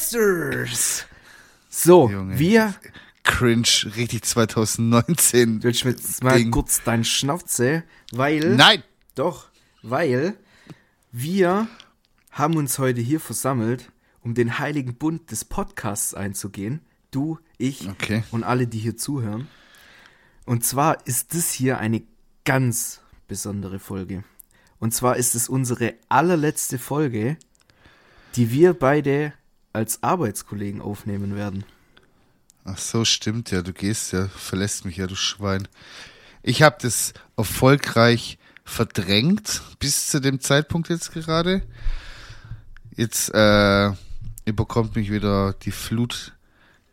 Meisters! So, Junge. wir. Cringe, richtig 2019. Du willst mir jetzt mal Ding. kurz deinen Schnauze, weil. Nein! Doch, weil wir haben uns heute hier versammelt, um den heiligen Bund des Podcasts einzugehen. Du, ich Okay. und alle, die hier zuhören. Und zwar ist das hier eine ganz besondere Folge. Und zwar ist es unsere allerletzte Folge, die wir beide als Arbeitskollegen aufnehmen werden. Ach so, stimmt ja. Du gehst ja, verlässt mich ja, du Schwein. Ich habe das erfolgreich verdrängt bis zu dem Zeitpunkt jetzt gerade. Jetzt äh, überkommt mich wieder die Flut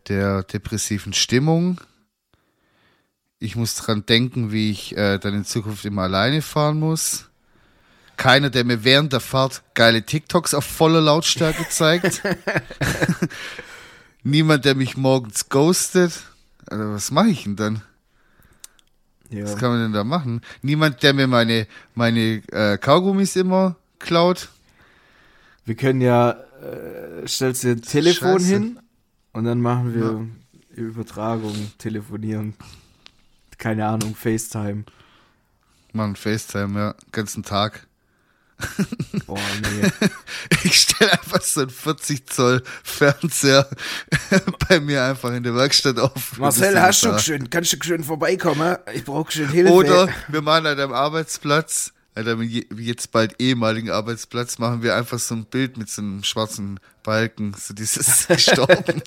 der depressiven Stimmung. Ich muss dran denken, wie ich äh, dann in Zukunft immer alleine fahren muss. Keiner, der mir während der Fahrt geile TikToks auf voller Lautstärke zeigt. Niemand, der mich morgens ghostet. Also, was mache ich denn dann? Ja. Was kann man denn da machen? Niemand, der mir meine, meine äh, Kaugummis immer klaut. Wir können ja, äh, stellst dir ein Telefon Scheiße. hin und dann machen wir Übertragung, telefonieren. Keine Ahnung, FaceTime. Mann, FaceTime, ja, ganzen Tag. Oh nee. Ich stelle einfach so einen 40 Zoll Fernseher bei mir einfach in der Werkstatt auf. Marcel, hast du schön, kannst du schön vorbeikommen? Ich brauche schön Hilfe. Oder wir machen an deinem Arbeitsplatz, je- jetzt bald ehemaligen Arbeitsplatz, machen wir einfach so ein Bild mit so einem schwarzen Balken, so dieses gestorben.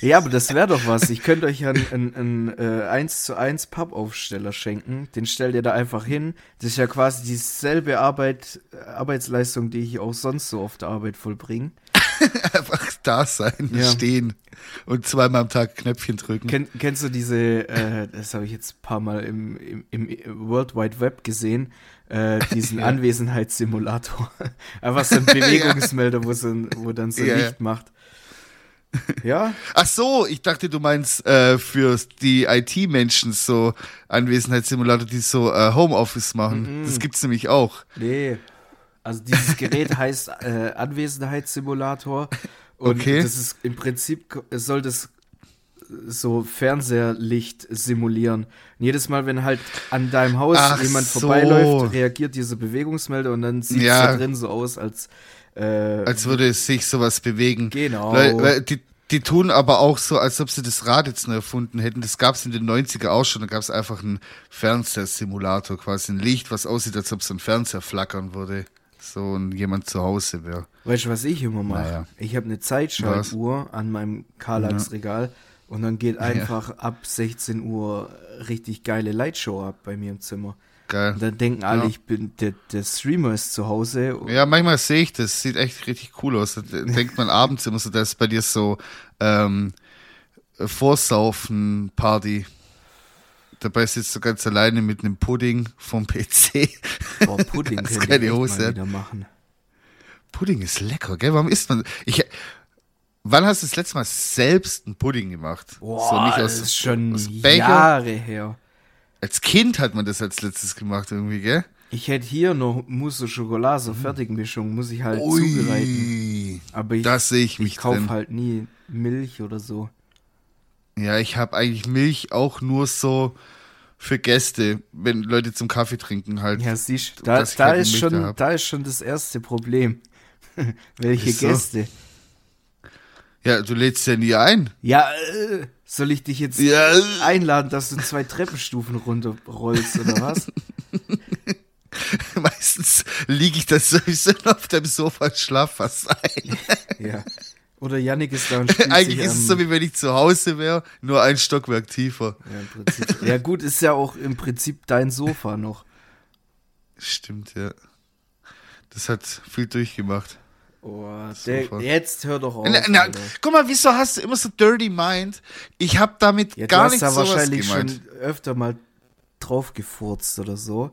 Ja, aber das wäre doch was. Ich könnte euch einen, einen, einen äh, 1 zu 1 Pappaufsteller schenken. Den stellt ihr da einfach hin. Das ist ja quasi dieselbe Arbeit, äh, Arbeitsleistung, die ich auch sonst so auf der Arbeit vollbringe. einfach da sein, Ja. stehen und zweimal am Tag Knöpfchen drücken. Kenn, kennst du diese, äh, das habe ich jetzt ein paar Mal im, im, im World Wide Web gesehen, äh, diesen Ja. Anwesenheitssimulator. Einfach so ein Bewegungsmelder, wo, so ein, wo dann so Ja, ja. Licht macht. Ja, Ach so, ich dachte, du meinst äh, für die IT-Menschen so Anwesenheitssimulator, die so äh, Homeoffice machen. Das gibt's nämlich auch. nee. Also dieses Gerät heißt äh, Anwesenheitssimulator. Und Okay. das ist im Prinzip, es soll das so Fernseherlicht simulieren. Und jedes Mal, wenn halt an deinem Haus Ach jemand so. vorbeiläuft, reagiert dieser Bewegungsmelder und dann sieht es Ja. da drin so aus, als äh, Als würde es sich sowas bewegen. Genau. Weil, weil die, die tun aber auch so, als ob sie das Rad jetzt neu erfunden hätten. Das gab's in den 90er auch schon. Da gab's einfach einen Fernsehsimulator, quasi ein Licht, was aussieht, als ob so ein Fernseher flackern würde. So und jemand zu Hause wäre. Weißt du, was ich immer mache? Naja. Ich habe eine Zeitschaltuhr an meinem Kallax-Regal und dann geht einfach ab 16 Uhr richtig geile Lightshow ab bei mir im Zimmer. Geil. Und dann denken alle, Ja. ich bin der, der Streamer ist zu Hause. Ja, manchmal sehe ich das. Sieht echt richtig cool aus. Da denkt man abends immer so, da ist bei dir so ähm, Vorsaufen-Party. Dabei sitzt du ganz alleine mit einem Pudding vom PC. Boah, Pudding Hast könnte ich keine Hose mal wieder machen. Pudding ist lecker, gell? Warum isst man? Ich, wann hast du das letzte Mal selbst einen Pudding gemacht? Boah, das ist schon aus? Jahre her. Als Kind hat man das als letztes gemacht irgendwie, gell? Ich hätte hier noch Mousse au Chocolat, so Fertigmischung, muss ich halt zubereiten. Aber ich, das sehe ich ich mich kaufe drin. halt nie Milch oder so. Ja, ich habe eigentlich Milch auch nur so für Gäste, wenn Leute zum Kaffee trinken halt. Ja, siehst du, da, da, keine ist schon, da da ist schon das erste Problem. Welche Ist so. Gäste? Ja, du lädst ja nie ein. Ja, äh, soll ich dich jetzt Ja. einladen, dass du zwei Treppenstufen runterrollst oder was? Meistens liege ich da sowieso auf dem Sofa und schlaf fast ein. ja. Oder Yannick ist da und spielt Eigentlich ist es so, wie wenn ich zu Hause wäre, nur ein Stockwerk tiefer. ja, ja gut, ist ja auch im Prinzip dein Sofa noch. Stimmt, ja. Das hat viel durchgemacht. Oh, der, jetzt hör doch auf. Na, na, guck mal, wieso hast du immer so dirty mind? Ich habe damit Ja, du gar hast nicht da sowas wahrscheinlich gemeint. schon öfter mal drauf gefurzt oder so.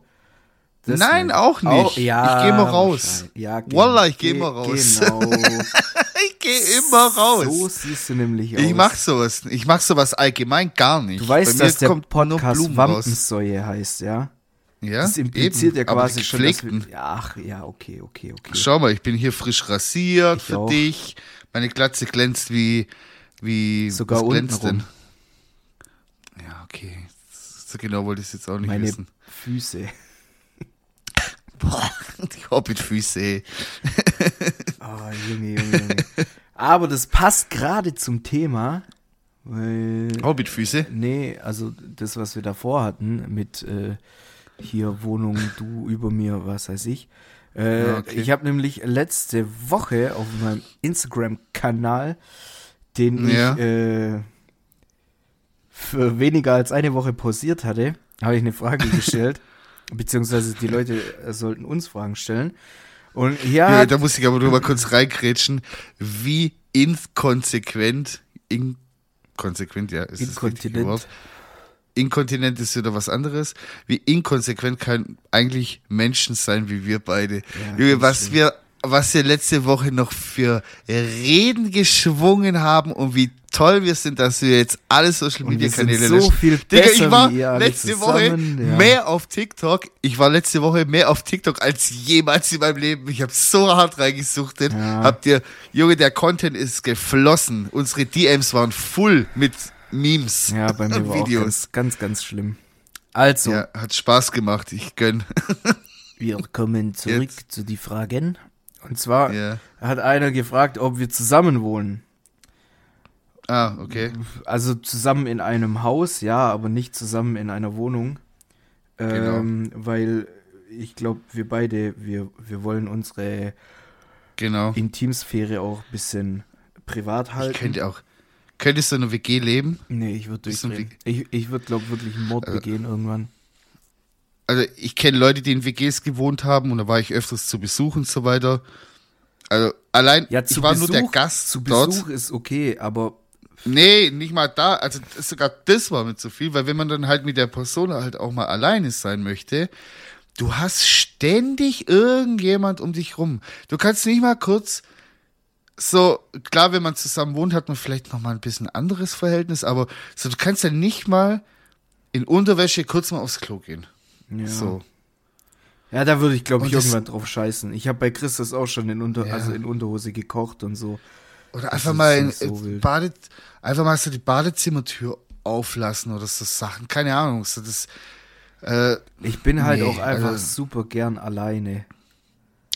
Das Nein, nicht. auch nicht. ja, Ich geh mal raus. Ja, geh- Wallah, ich geh geh- mal raus. Genau. Ich gehe immer raus. So siehst du nämlich aus. ich mach sowas. Ich mach sowas allgemein gar nicht. Du weißt, dass der Podcast. Wampensäue heißt, ja? Ja, Das impliziert eben. ja quasi schon, dass wir, Ach, ja, okay, okay, okay. Schau mal, ich bin hier frisch rasiert Ich für auch. dich. meine Glatze glänzt wie, wie, Sogar was glänzt denn? Ja, okay. So genau wollte ich es jetzt auch nicht Meine wissen. Füße. Boah, die Hobbitfüße. Oh, Junge, Junge, Junge. Aber das passt gerade zum Thema, weil. Hobbitfüße? Nee, also das, was wir davor hatten, mit äh, hier Wohnung, du über mir, was weiß ich. Äh, Ja, okay. Ich habe nämlich letzte Woche auf meinem Instagram-Kanal, den Ja. ich äh, für weniger als eine Woche pausiert hatte, habe ich eine Frage gestellt. beziehungsweise die Leute äh, sollten uns Fragen stellen. Und Ja, da muss ich aber nur mal kurz reingrätschen. Wie inkonsequent, inkonsequent, ja, ist das Inkontinent. Wort. Inkontinent ist wieder was anderes. Wie inkonsequent kann eigentlich Menschen sein wie wir beide. Ja, Junge, das was stimmt. wir, was wir letzte Woche noch für Reden geschwungen haben und wie toll wir sind, dass wir jetzt alle Social Und Media wir sind Kanäle so löschen. viel Digga, besser ich war letzte Woche zusammen, ja. mehr auf TikTok. Ich war letzte Woche mehr auf TikTok als jemals in meinem Leben. Ich habe so hart reingesuchtet. Ja. Habt ihr, Junge, der Content ist geflossen. Unsere DMs waren full mit Memes ja, bei mir und war auch Videos. ganz, ganz, ganz schlimm. Also, Ja, hat Spaß gemacht. Ich gönn. wir kommen zurück Jetzt. zu die Fragen. Und zwar ja. hat einer gefragt, ob wir zusammen wohnen. Ah, okay. Also zusammen in einem Haus, ja, aber nicht zusammen in einer Wohnung. Ähm, Weil ich glaube, wir beide, wir, wir wollen unsere Genau. Intimsphäre auch ein bisschen privat halten. Ich könnte auch. Könntest du in einer WG leben? nee, ich würde durchdrehen. Ich, ich würde, glaube wirklich einen Mord Also- begehen irgendwann. Also ich kenne Leute, die in WGs gewohnt haben und da war ich öfters zu Besuch und so weiter. Also allein, Ja, ich war Besuch, nur der Gast zu dort. Besuch ist okay, aber Nee, nicht mal da. Also sogar das war mir zu viel, weil wenn man dann halt mit der Person halt auch mal alleine sein möchte, du hast ständig irgendjemand um dich rum. Du kannst nicht mal kurz so, klar, wenn man zusammen wohnt, hat man vielleicht noch mal ein bisschen anderes Verhältnis, aber so, du kannst ja nicht mal in Unterwäsche kurz mal aufs Klo gehen. Ja. So. Ja, da würde ich, glaube ich, das- irgendwann drauf scheißen. Ich habe bei Christus auch schon in, Unter Ja. also in Unterhose gekocht und so. Oder einfach mal in, so äh. Badet, einfach mal so die Badezimmertür auflassen oder so Sachen. Keine Ahnung. So das, äh, Ich bin halt Nee, auch einfach also- super gern alleine.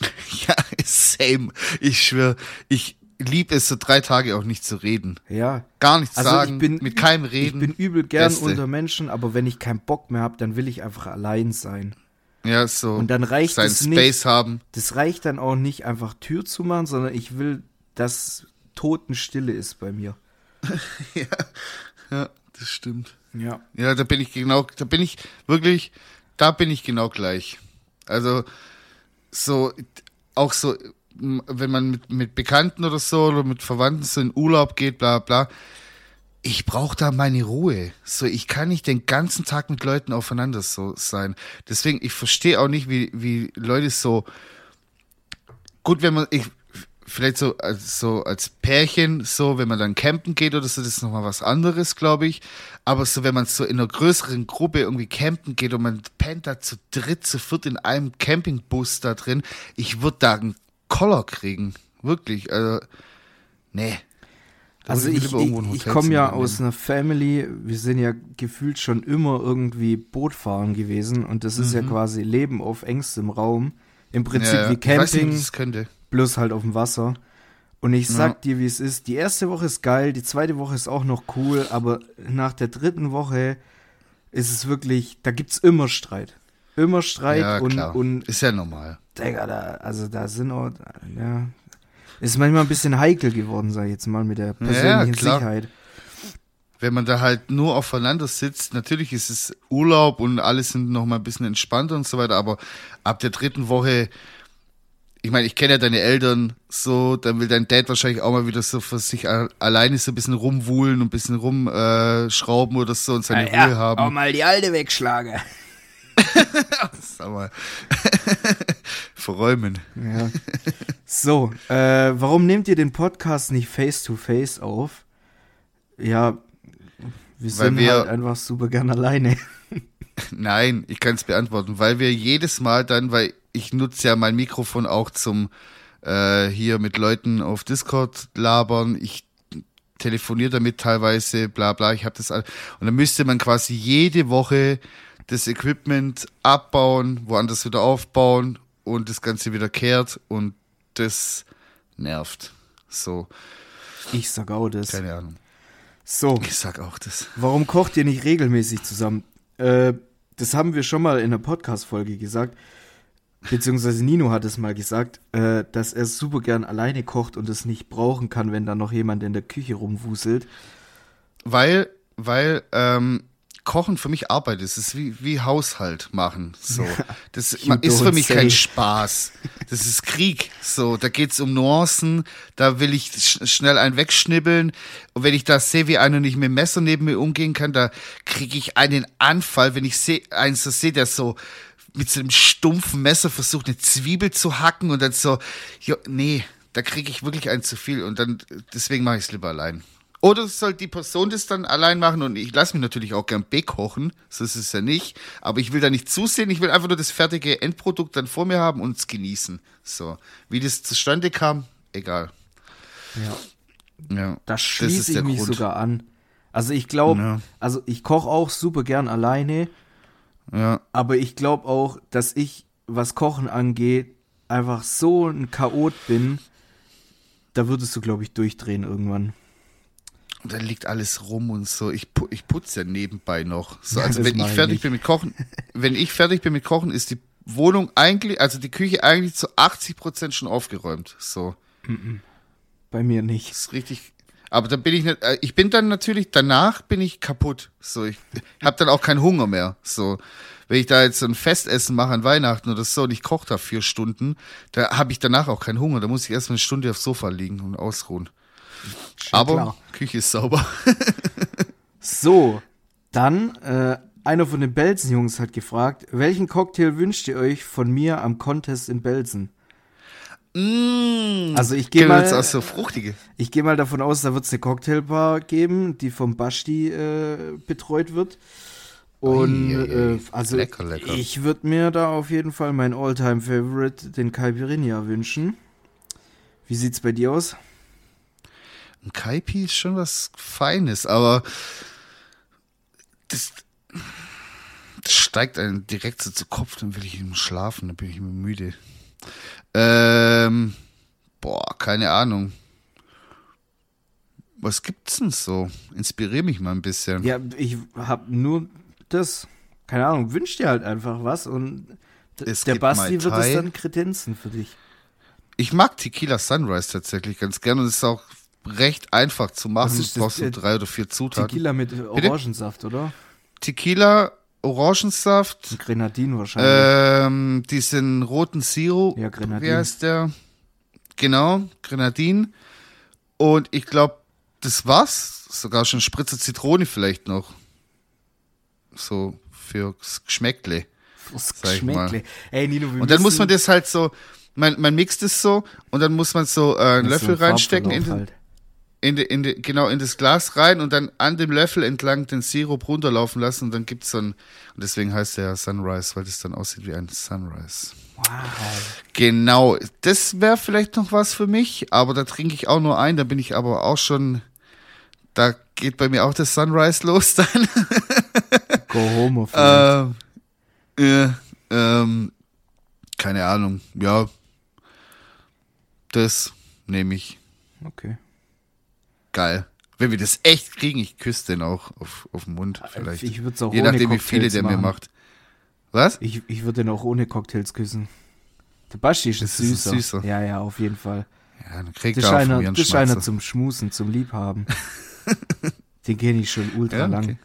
ja, same. Ich schwöre, ich liebe es so drei Tage auch nicht zu reden. Ja. Gar nichts Also sagen, ich bin mit keinem Ich reden. bin übel gern Beste. unter Menschen, aber wenn ich keinen Bock mehr habe, dann will ich einfach allein sein. ja, so. Und dann reicht es Space nicht. haben. Das reicht dann auch nicht, einfach Tür zu machen, sondern ich will, dass Totenstille ist bei mir. Ja, das stimmt. Ja. Ja, da bin ich genau, da bin ich wirklich, da bin ich genau gleich. Also so auch so, wenn man mit, mit Bekannten oder so oder mit Verwandten so in Urlaub geht, bla bla. Ich brauche da meine Ruhe. So, ich kann nicht den ganzen Tag mit Leuten aufeinander so sein. Deswegen, ich verstehe auch nicht, wie, wie Leute so gut, wenn man, ich, vielleicht so als, so als Pärchen, so, wenn man dann campen geht oder so, das ist nochmal was anderes, glaube ich. Aber so, wenn man so in einer größeren Gruppe irgendwie campen geht und man pennt da zu dritt, zu viert in einem Campingbus da drin, ich würde da einen Koller kriegen. Wirklich, also, nee. Da Also ich, ich, ich komme ja aus einer Family, wir sind ja gefühlt schon immer irgendwie Bootfahren gewesen und das ist ja quasi Leben auf engstem Raum. Im Prinzip Mhm. ja, wie nicht, Camping, könnte. bloß halt auf dem Wasser. Und ich sag Ja. dir, wie es ist. Die erste Woche ist geil, die zweite Woche ist auch noch cool, aber nach der dritten Woche ist es wirklich, da gibt's immer Streit. Immer Streit Ja, und, und ist ja normal. Digga, da, also da sind auch, ja, ist manchmal ein bisschen heikel geworden, sag ich jetzt mal, mit der persönlichen klar. Sicherheit. wenn man da halt nur aufeinander sitzt, natürlich ist es Urlaub und alles sind noch mal ein bisschen entspannter und so weiter, aber ab der dritten Woche, ich meine, ich kenne ja deine Eltern so, dann will dein Dad wahrscheinlich auch mal wieder so für sich alleine so ein bisschen rumwuhlen und ein bisschen rumschrauben äh, schrauben oder so und seine Ruhe haben. auch mal die alte wegschlagen. Sag mal. Verräumen. Ja. So, äh, warum nehmt ihr den Podcast nicht face to face auf? Ja, wir sind wir- halt einfach super gern alleine. Nein, ich kann es beantworten, weil wir jedes Mal dann, weil ich nutze ja mein Mikrofon auch zum äh, hier mit Leuten auf Discord labern. Ich telefoniere damit teilweise, bla bla. Ich habe das all und dann müsste man quasi jede Woche das Equipment abbauen, woanders wieder aufbauen und das Ganze wieder kehrt und das nervt. So, Ich sag auch das. keine Ahnung. So, Ich sag auch das. warum kocht ihr nicht regelmäßig zusammen? Äh, das haben wir schon mal in einer Podcast-Folge gesagt. Beziehungsweise Nino hat es mal gesagt, äh, dass er super gern alleine kocht und es nicht brauchen kann, wenn da noch jemand in der Küche rumwuselt. Weil, weil ähm, Kochen für mich Arbeit ist. Es ist wie, wie Haushalt machen. So. Das ist für mich say. kein Spaß. Das ist Krieg. So, da geht's um Nuancen. Da will ich sch schnell einen wegschnibbeln. Und wenn ich da sehe, wie einer nicht mit dem Messer neben mir umgehen kann, da kriege ich einen Anfall, wenn ich seh, einen so sehe, der so mit so einem stumpfen Messer versucht, eine Zwiebel zu hacken und dann so, jo, nee, da kriege ich wirklich einen zu viel und dann, deswegen mache ich es lieber allein. Oder soll die Person das dann allein machen und ich lasse mich natürlich auch gern bekochen, so ist es ja nicht, aber ich will da nicht zusehen, ich will einfach nur das fertige Endprodukt dann vor mir haben und es genießen. So, wie das zustande kam, egal. Ja. Ja, Da das schließe ist ich mich Grund. sogar an. Also ich glaube, Ja. also ich koche auch super gern alleine, Ja, aber ich glaube auch, dass ich, was Kochen angeht, einfach so ein Chaot bin, da würdest du, glaube ich, durchdrehen irgendwann. Und dann liegt alles rum und so. Ich, ich putze ja nebenbei noch. So, Ja, also das wenn ich ich fertig nicht. bin mit Kochen, wenn ich fertig bin mit Kochen, ist die Wohnung eigentlich, also die Küche eigentlich zu 80 Prozent schon aufgeräumt. So, Bei mir nicht. das ist richtig. Aber dann bin ich nicht, äh, ich bin dann natürlich, danach bin ich kaputt. So, ich habe dann auch keinen Hunger mehr. So, wenn ich da jetzt so ein Festessen mache an Weihnachten oder so und ich koche da vier Stunden, da habe ich danach auch keinen Hunger. Da muss ich erst mal eine Stunde aufs Sofa liegen und ausruhen. Aber klar. Küche ist sauber. So, dann, äh, einer von den Belsen-Jungs hat gefragt, welchen Cocktail wünscht ihr euch von mir am Contest in Belsen? Mmh, Also ich gehe mal- auch so fruchtige. Ich gehe mal davon aus, da wird es eine Cocktailbar geben, die vom Basti äh, betreut wird. Und ui, ui. äh, also Lecker, lecker. ich würde mir da auf jeden Fall mein Alltime Favorite, den Caipirinha, wünschen. Wie sieht's bei dir aus? Ein Kaipi ist schon was Feines, aber das, das steigt einem direkt so zu Kopf, dann will ich immer schlafen, dann bin ich immer müde. Ähm, boah, keine Ahnung. Was gibt's denn so? Inspirier mich mal ein bisschen. Ja, ich habe nur das, keine Ahnung, wünsch dir halt einfach was und Es der Basti wird es dann kredenzen für dich. Ich mag Tequila Sunrise tatsächlich ganz gerne und es ist auch recht einfach zu machen. Du das? brauchst nur Äh, drei oder vier Zutaten. Tequila mit Orangensaft, oder? Tequila, Orangensaft, Grenadin wahrscheinlich. Ähm, diesen roten Sirup. Ja, Grenadin. Wie heißt der? Genau, Grenadin. Und ich glaube, das war's. Sogar schon Spritzer Zitrone vielleicht noch. So fürs Geschmäckle. Mal. Geschmäckle. Ey, Nino, wir Und dann muss man das halt so, man, man mixt es so und dann muss man so äh, einen so Löffel ein reinstecken in, den, halt. In, de, in de, genau in das Glas rein und dann an dem Löffel entlang den Sirup runterlaufen lassen und dann gibt's so ein, und deswegen heißt der ja Sunrise, weil das dann aussieht wie ein Sunrise. Wow. Genau, das wäre vielleicht noch was für mich, aber da trinke ich auch nur ein, da bin ich aber auch schon, da geht bei mir auch das Sunrise los dann. Go home ähm, ja, ähm, keine Ahnung, ja, das nehme ich. Okay. Geil. Wenn wir das echt kriegen, ich küsse den auch auf, auf den Mund vielleicht. Ich würde es auch Je ohne nachdem, wie viele Cocktails der mir machen. macht. Was? Ich, ich würde den auch ohne Cocktails küssen. Der Basti ist Das ist süßer. Süßer. Ja, ja, auf jeden Fall. Ja, dann kriegt Das er einer, mir einen das ist einer zum Schmusen, zum Liebhaben. den kenne ich schon ultra Ja, lang. okay.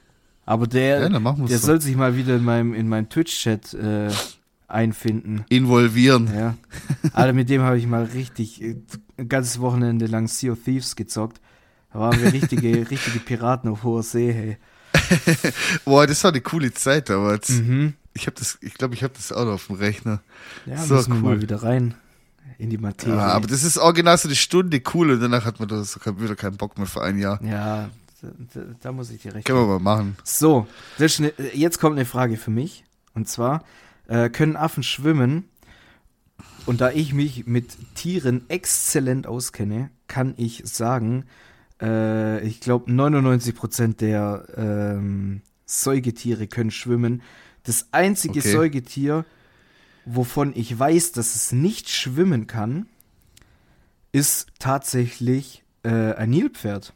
Aber der, Ja, der so. soll sich mal wieder in meinem, in meinem Twitch-Chat äh, einfinden. Involvieren. Ja. Alter, mit dem habe ich mal richtig äh, ein ganzes Wochenende lang Sea of Thieves gezockt. Da waren wir richtige, richtige Piraten auf hoher See, hey. Boah, das war eine coole Zeit damals. Mhm. Ich habe das, ich glaube, ich habe das auch noch auf dem Rechner. Ja, So müssen wir cool. mal wieder rein in die Materie. Ja, aber das ist original so eine Stunde cool und danach hat man da so kein- wieder keinen Bock mehr für ein Jahr. ja da, da, muss ich dir recht Können wir mal machen. So, das ne, jetzt kommt eine Frage für mich. Und zwar, äh, können Affen schwimmen? und da ich mich mit Tieren exzellent auskenne, kann ich sagen, äh, ich glaube 99% der ähm, Säugetiere können schwimmen. Das einzige Okay. Säugetier, wovon ich weiß, dass es nicht schwimmen kann, ist tatsächlich äh, ein Nilpferd.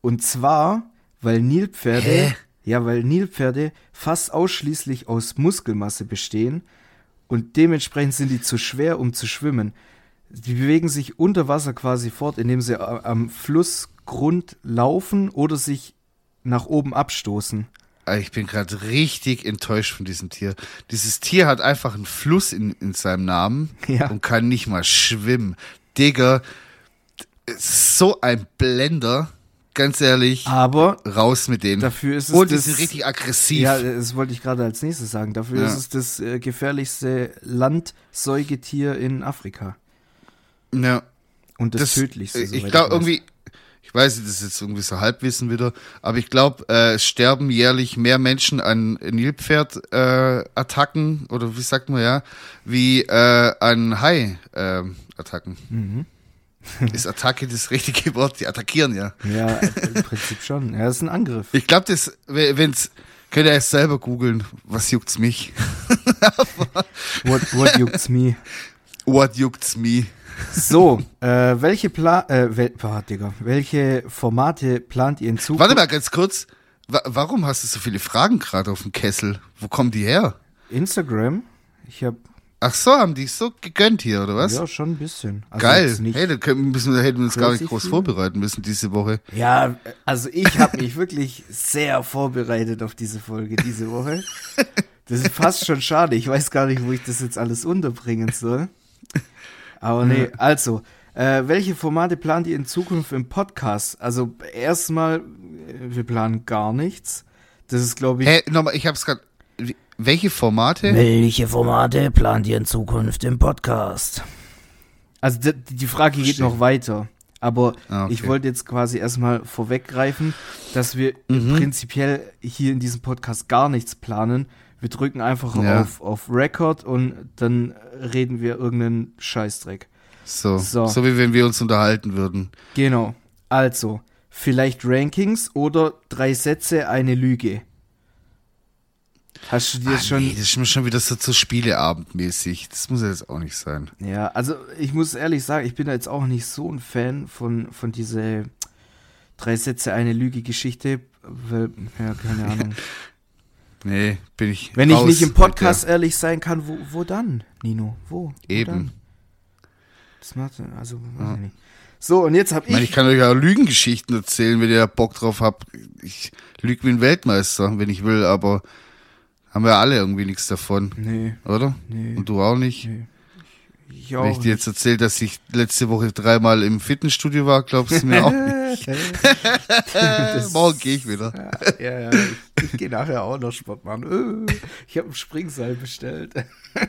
Und zwar, weil Nilpferde, Hä? ja, weil Nilpferde fast ausschließlich aus Muskelmasse bestehen und dementsprechend sind die zu schwer, um zu schwimmen. Die bewegen sich unter Wasser quasi fort, indem sie a- am Flussgrund laufen oder sich nach oben abstoßen. Ah, Ich bin gerade richtig enttäuscht von diesem Tier. Dieses Tier hat einfach einen Fluss in, in seinem Namen Ja. und kann nicht mal schwimmen. Digga, so ein Blender. Ganz ehrlich, Aber raus mit denen. dafür ist es und die das, sind richtig aggressiv. Ja, das wollte ich gerade als nächstes sagen. Dafür Ja. ist es das äh, gefährlichste Landsäugetier in Afrika. Ja. Und das, Das- tödlichste. Ich soweit glaube irgendwie, ich weiß nicht, das ist jetzt irgendwie so Halbwissen wieder, aber ich glaube, äh, sterben jährlich mehr Menschen an Nilpferd-Attacken, äh, oder wie sagt man ja, wie äh, an Hai-Attacken. Mhm. ist Attacke das richtige Wort? Die attackieren ja. Ja, im Prinzip schon. Ja, das ist ein Angriff. Ich glaube, das, wenn's, könnt ihr es selber googeln, was juckt's mich? What, what juckt's me? What juckt's me? So, äh, welche Pla äh, wel ah, Digga, welche Formate plant ihr in Zukunft? Warte mal ganz kurz. Wa warum hast du so viele Fragen gerade auf dem Kessel? Wo kommen die her? Instagram? Ich habe Ach so, haben die so gegönnt hier, oder was? ja schon ein bisschen. Also Geil. Hey, da können, müssen, hätten wir uns gar nicht groß viel. vorbereiten müssen diese Woche. ja, also ich habe mich wirklich sehr vorbereitet auf diese Folge diese Woche. Das ist fast schon schade. Ich weiß gar nicht, wo ich das jetzt alles unterbringen soll. Aber nee, also, äh, welche Formate plant ihr in Zukunft im Podcast? Also erstmal, äh, wir planen gar nichts. Das ist, glaube ich, Hä, nochmal, ich hab's gerade. Welche Formate? Welche Formate plant ihr in Zukunft im Podcast? Also die, die Frage geht noch weiter. Aber Ah, okay. ich wollte jetzt quasi erstmal vorweggreifen, dass wir Mhm. prinzipiell hier in diesem Podcast gar nichts planen. Wir drücken einfach Ja. auf, auf Record und dann reden wir irgendeinen Scheißdreck. So, So. so. wie wenn wir uns unterhalten würden. Genau. Also, vielleicht Rankings oder drei Sätze, eine Lüge. Hast du dir Ah, schon nee, das ist mir schon wieder so zu Spieleabendmäßig. Das muss ja jetzt auch nicht sein. Ja, also ich muss ehrlich sagen, ich bin da jetzt auch nicht so ein Fan von, von dieser drei Sätze, eine Lüge-Geschichte, weil, ja, keine Ahnung. Nee, bin ich. Wenn ich raus nicht im Podcast heute. ehrlich sein kann, wo, wo dann, Nino? Wo? wo Eben. Dann? Das macht, also, ich nicht. So, und jetzt hab Ich meine, ich ich, kann euch ja Lügengeschichten erzählen, wenn ihr Bock drauf habt. Ich lüge wie ein Weltmeister, wenn ich will, aber haben wir alle irgendwie nichts davon, nee, oder? nee, Und du auch nicht? nee. Ich Wenn auch ich dir jetzt erzähle, dass ich letzte Woche dreimal im Fitnessstudio war, glaubst du mir auch nicht. Morgen gehe ich wieder. Ja, ja, ich, ich gehe nachher auch noch Sport machen. Äh, Ich habe ein Springseil bestellt.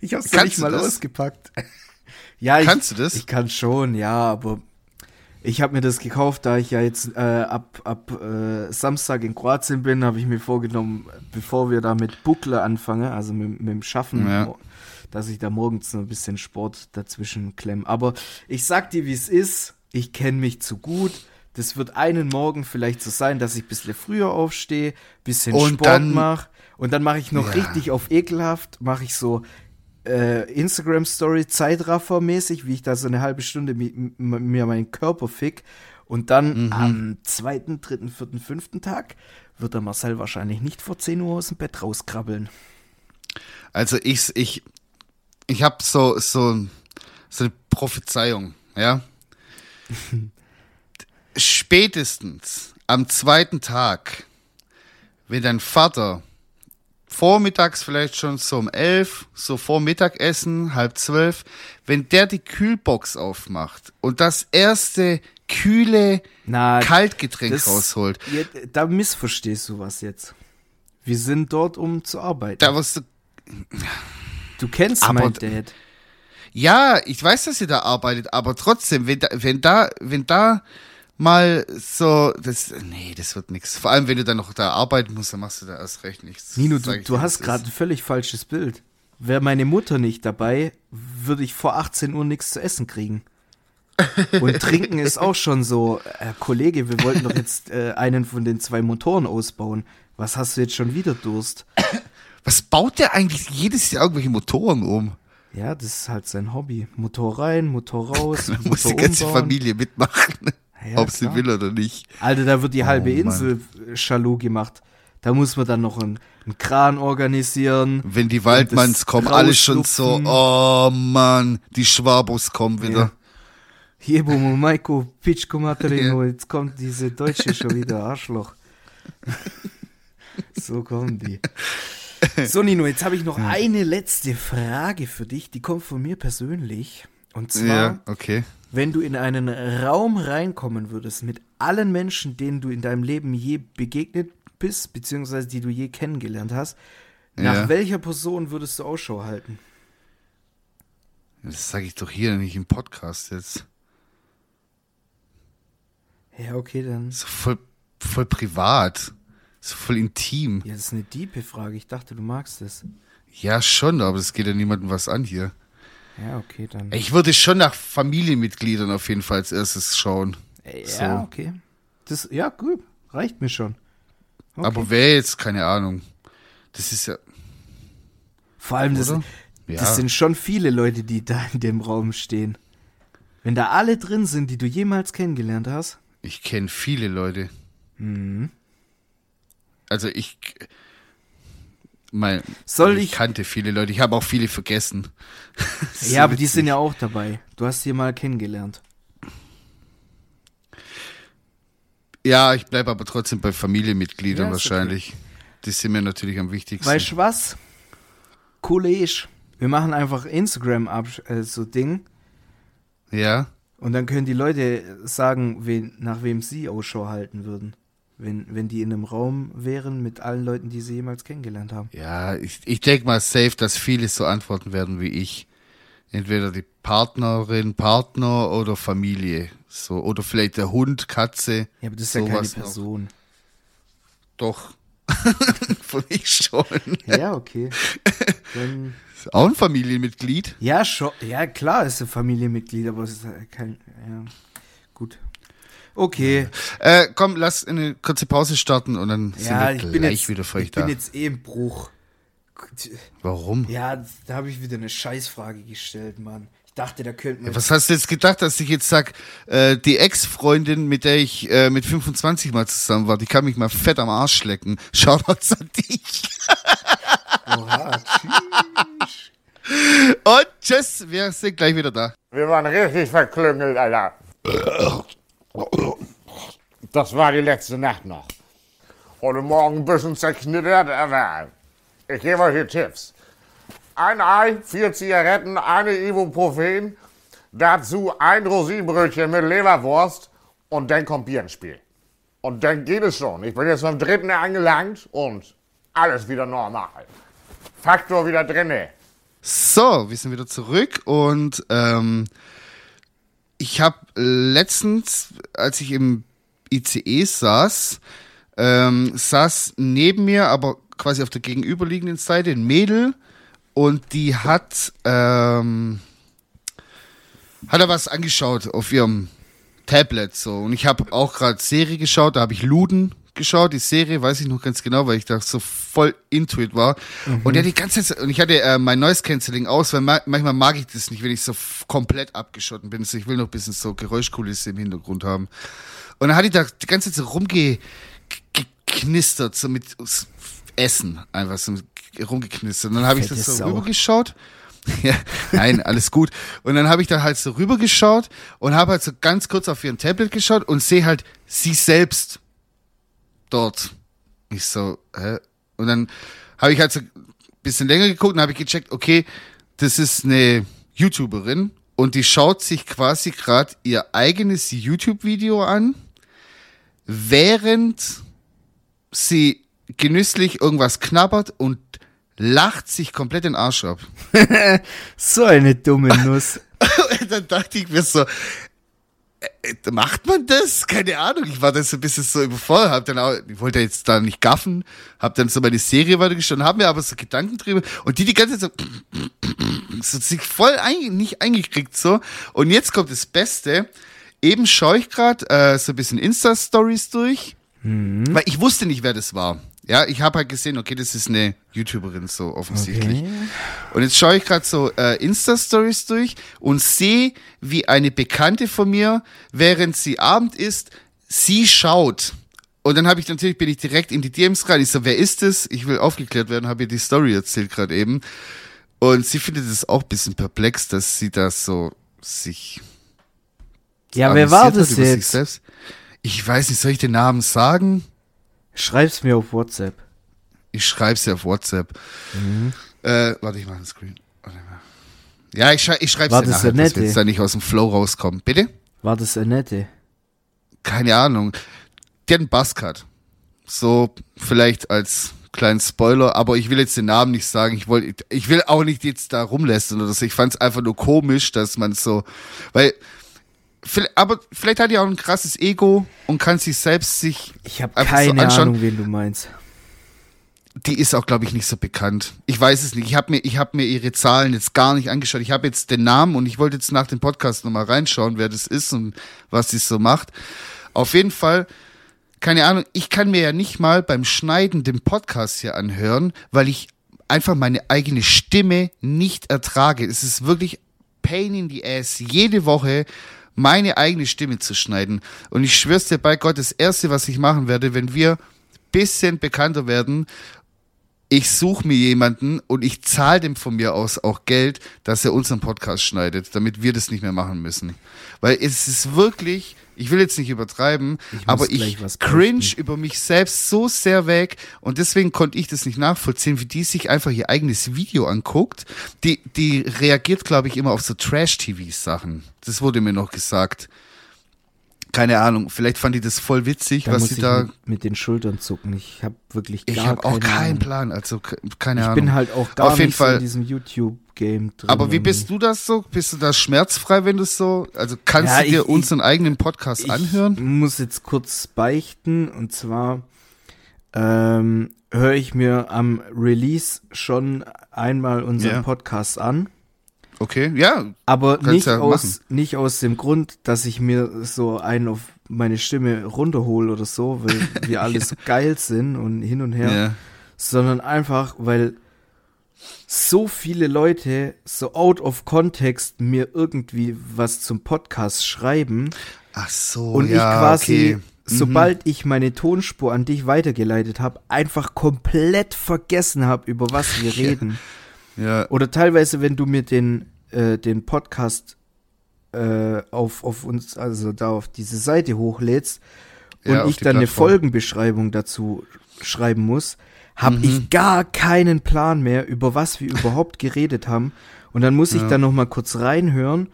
Ich habe es noch nicht mal das? ausgepackt. Ja, ich, Kannst du das? Ich kann schon, ja, aber ich habe mir das gekauft, da ich ja jetzt äh, ab, ab äh, Samstag in Kroatien bin, habe ich mir vorgenommen, bevor wir da mit Buckler anfangen, also mit, mit dem Schaffen, Ja. dass ich da morgens noch ein bisschen Sport dazwischen klemme. Aber ich sag dir, wie es ist. Ich kenne mich zu gut. Das wird einen Morgen vielleicht so sein, dass ich ein bisschen früher aufstehe, bisschen Und Sport mache und dann mache ich noch Ja. richtig auf ekelhaft, mache ich so äh, Instagram-Story Zeitraffer-mäßig, wie ich da so eine halbe Stunde mir meinen Körper fick. Und dann Mhm. am zweiten, dritten, vierten, fünften Tag wird der Marcel wahrscheinlich nicht vor 10 Uhr aus dem Bett rauskrabbeln. Also ich, ich, ich habe so, so, so eine Prophezeiung, ja. Spätestens am zweiten Tag, wenn dein Vater vormittags vielleicht schon so um elf, so vor Mittagessen, halb zwölf, wenn der die Kühlbox aufmacht und das erste kühle Na, Kaltgetränk das- rausholt, Ja, da missverstehst du was jetzt. Wir sind dort, um zu arbeiten. da wirst du du kennst Aber- mein Dad. Ja, ich weiß, dass ihr da arbeitet, aber trotzdem, wenn da, wenn da, wenn da mal so, das, nee, das wird nichts. Vor allem, wenn du dann noch da arbeiten musst, dann machst du da erst recht nichts. Nino, du, du hast gerade ein völlig falsches Bild. wäre meine Mutter nicht dabei, würde ich vor 18 Uhr nichts zu essen kriegen. Und trinken ist auch schon so, äh, Kollege, wir wollten doch jetzt äh, einen von den zwei Motoren ausbauen. Was hast du jetzt schon wieder Durst? Was baut der eigentlich jedes Jahr irgendwelche Motoren um? Ja, das ist halt sein Hobby. Motor rein, Motor raus, Da muss die ganze. Familie mitmachen, Ja, ob sie klar. will oder nicht. Alter, da wird die halbe Oh. Insel äh, Chalut gemacht. Da muss man dann noch einen, einen Kran organisieren. Wenn die Waldmanns kommen, alle schon so, oh Mann, die Schwabos kommen wieder. Ja. Jebo Maiko Pichko Materino, jetzt kommt diese Deutsche schon wieder, Arschloch. so kommen die. So, Nino, jetzt habe ich noch eine letzte Frage für dich, die kommt von mir persönlich. Und zwar, Ja, okay. wenn du in einen Raum reinkommen würdest mit allen Menschen, denen du in deinem Leben je begegnet bist, beziehungsweise die du je kennengelernt hast, nach Ja. welcher Person würdest du Ausschau halten? Das sage ich doch hier nicht im Podcast jetzt. Ja, okay, dann. So voll, voll privat. So voll intim. Ja, das ist eine diepe Frage. Ich dachte, du magst es. Ja, schon, aber das geht ja niemandem was an hier. Ja, okay, dann. Ich würde schon nach Familienmitgliedern auf jeden Fall als erstes schauen. Äh, so. Ja, okay. Das, ja, gut. Reicht mir schon. Okay. Aber wer jetzt, keine Ahnung. Das ist ja. Vor allem, das Ja. sind schon viele Leute, die da in dem Raum stehen. Wenn da alle drin sind, die du jemals kennengelernt hast. Ich kenne viele Leute. Mhm. Also ich. Mein, Soll ich ich- kannte viele Leute. Ich habe auch viele vergessen. So ja, aber die witzig. sind ja auch dabei. Du hast sie mal kennengelernt. Ja, ich bleibe aber trotzdem bei Familienmitgliedern Ja, ist okay. wahrscheinlich. Die sind mir natürlich am wichtigsten. Weißt du was? Kollege, wir machen einfach Instagram ab, äh, so Ding. ja. Und dann können die Leute sagen, wen, nach wem sie Ausschau halten würden. Wenn, wenn die in einem Raum wären mit allen Leuten, die sie jemals kennengelernt haben. Ja, ich, ich denke mal safe, dass viele so antworten werden wie ich. Entweder die Partnerin, Partner oder Familie. So, oder vielleicht der Hund, Katze. Ja, aber das ist ja keine Sowas noch. Person. Doch. Von ich schon. Ja, okay. Dann, Ist auch ein Familienmitglied. ja, schon. Ja, klar ist ein Familienmitglied, aber es ist äh, kein. Ja, gut. Okay. Äh, komm, lass eine kurze Pause starten und dann Ja, sind ich wir gleich jetzt, wieder für euch ich bin da. jetzt eh im Bruch. Warum? Ja, da habe ich wieder eine Scheißfrage gestellt, Mann. Ich dachte, da könnte man. Was hast du jetzt gedacht, dass ich jetzt sag, äh, die Ex-Freundin, mit der ich äh, mit 25 mal zusammen war, die kann mich mal fett am Arsch lecken. Shoutouts an dich. Oha, tschüss. Und tschüss, wir sind gleich wieder da. Wir waren richtig verklüngelt, Alter. Das war die letzte Nacht noch. Heute Morgen ein bisschen zerknittert, aber ich gebe euch hier Tipps. Ein Ei, vier Zigaretten, eine Ibuprofen, dazu ein Rosinenbrötchen mit Leberwurst und dann kommt Bier ins Spiel. Und dann geht es schon. Ich bin jetzt beim dritten angelangt und alles wieder normal. Faktor wieder drinne. So, wir sind wieder zurück und ähm, ich habe letztens, als ich im ICE saß, ähm, saß neben mir, aber quasi auf der gegenüberliegenden Seite ein Mädel und die hat ähm, hat er was angeschaut auf ihrem Tablet so. Und ich habe auch gerade Serie geschaut, da habe ich Luden geschaut, die Serie, weiß ich noch ganz genau, weil ich da so voll into it war. Und ja, die ganze Zeit, und ich hatte äh, mein Noise Cancelling aus, weil ma manchmal mag ich das nicht, wenn ich so komplett abgeschotten bin. So, ich will noch ein bisschen so Geräuschkulisse im Hintergrund haben. Und dann hatte ich da die ganze Zeit so rumgeknistert, so mit Essen, einfach so rumgeknistert. Und dann habe ich das so Sau. rübergeschaut. Ja, nein, alles gut. Und dann habe ich da halt so rübergeschaut und habe halt so ganz kurz auf ihren Tablet geschaut und sehe halt sie selbst dort. Ich so, hä? Und dann habe ich halt so ein bisschen länger geguckt und habe ich gecheckt, okay, das ist eine YouTuberin und die schaut sich quasi gerade ihr eigenes YouTube-Video an, während sie genüsslich irgendwas knabbert und lacht sich komplett den Arsch ab. So eine dumme Nuss. Dann dachte ich mir so, macht man das? Keine Ahnung. Ich war dann so ein bisschen so überfordert, hab dann auch, ich wollte jetzt da nicht gaffen, hab dann so meine Serie weitergeschaut, hab mir aber so Gedanken drüber und die die ganze Zeit so, so sich voll ein, nicht eingekriegt so. Und jetzt kommt das Beste. Eben schaue ich gerade äh, so ein bisschen Insta-Stories durch, weil ich wusste nicht, wer das war. Ja, ich habe halt gesehen, okay, das ist eine YouTuberin so offensichtlich. Okay. Und jetzt schaue ich gerade so äh, Insta-Stories durch und sehe, wie eine Bekannte von mir, während sie Abend isst, sie schaut. Und dann habe ich natürlich, bin ich direkt in die DMs rein. Ich so, wer ist das? Ich will aufgeklärt werden, habe ihr die Story erzählt gerade eben. Und sie findet es auch ein bisschen perplex, dass sie das so sich Ja, wer war das jetzt? selbst. Ich weiß nicht, soll ich den Namen sagen? Schreib's mir auf WhatsApp. Ich schreib's ja auf WhatsApp. Mhm. Äh, warte, ich mach einen Screen. Warte mal. Ja, ich, schrei ich schreib's War dir das nachher, dass wir Nette? jetzt da nicht aus dem Flow rauskommen. Bitte? War das Annette? Keine Ahnung. Die hat einen Buzzcut. So, vielleicht als kleinen Spoiler, aber ich will jetzt den Namen nicht sagen. Ich wollte, ich will auch nicht jetzt da rumlästern oder so. Ich fand's einfach nur komisch, dass man so, weil, aber vielleicht hat die auch ein krasses Ego und kann sich selbst sich Ich habe so keine anschauen. Ahnung, wen du meinst. die ist auch, glaube ich, nicht so bekannt. Ich weiß es nicht. Ich habe mir, ich habe mir ihre Zahlen jetzt gar nicht angeschaut. Ich habe jetzt den Namen und ich wollte jetzt nach dem Podcast nochmal reinschauen, wer das ist und was sie so macht. Auf jeden Fall, keine Ahnung, ich kann mir ja nicht mal beim Schneiden den Podcast hier anhören, weil ich einfach meine eigene Stimme nicht ertrage. Es ist wirklich pain in the ass, jede Woche meine eigene Stimme zu schneiden. Und ich schwör's dir bei Gott, das erste, was ich machen werde, wenn wir bisschen bekannter werden, ich suche mir jemanden und ich zahle dem von mir aus auch Geld, dass er unseren Podcast schneidet, damit wir das nicht mehr machen müssen. Weil es ist wirklich, ich will jetzt nicht übertreiben, Ich aber ich cringe beichten. über mich selbst so sehr weg und deswegen konnte ich das nicht nachvollziehen, wie die sich einfach ihr eigenes Video anguckt. Die, die reagiert, glaube ich, immer auf so Trash-TV-Sachen. Das wurde mir noch gesagt. Keine Ahnung, vielleicht fand die das voll witzig, Da was muss sie ich da. mit, mit den Schultern zucken. Ich habe wirklich gar Ich habe auch keine keinen. Plan, also ke- keine Ich Ahnung. bin halt auch gar Auf jeden nicht so Fall. in diesem YouTube-Game drin. Aber wie bist du das so? Bist du da schmerzfrei, wenn du so, also kannst Ja, du dir ich- unseren eigenen Podcast Ich anhören? muss jetzt kurz beichten und zwar ähm, höre ich mir am Release schon einmal unseren Ja. Podcast an. Okay, ja, Aber nicht, ja aus, nicht aus dem Grund, dass ich mir so einen auf meine Stimme runterhole oder so, weil wir alle so geil sind und hin und her, ja. sondern einfach, weil so viele Leute so out of context mir irgendwie was zum Podcast schreiben Ach so, und ja, ich quasi, okay. Mhm. sobald ich meine Tonspur an dich weitergeleitet habe, einfach komplett vergessen habe, über was wir reden. Ja, Oder teilweise, wenn du mir den, äh, den Podcast äh, auf, auf uns, also da auf diese Seite hochlädst und Ja, ich dann eine Plattform. Folgenbeschreibung dazu schreiben muss, habe Mhm. ich gar keinen Plan mehr, über was wir überhaupt geredet haben. Und dann muss ich Ja. dann noch mal kurz reinhören,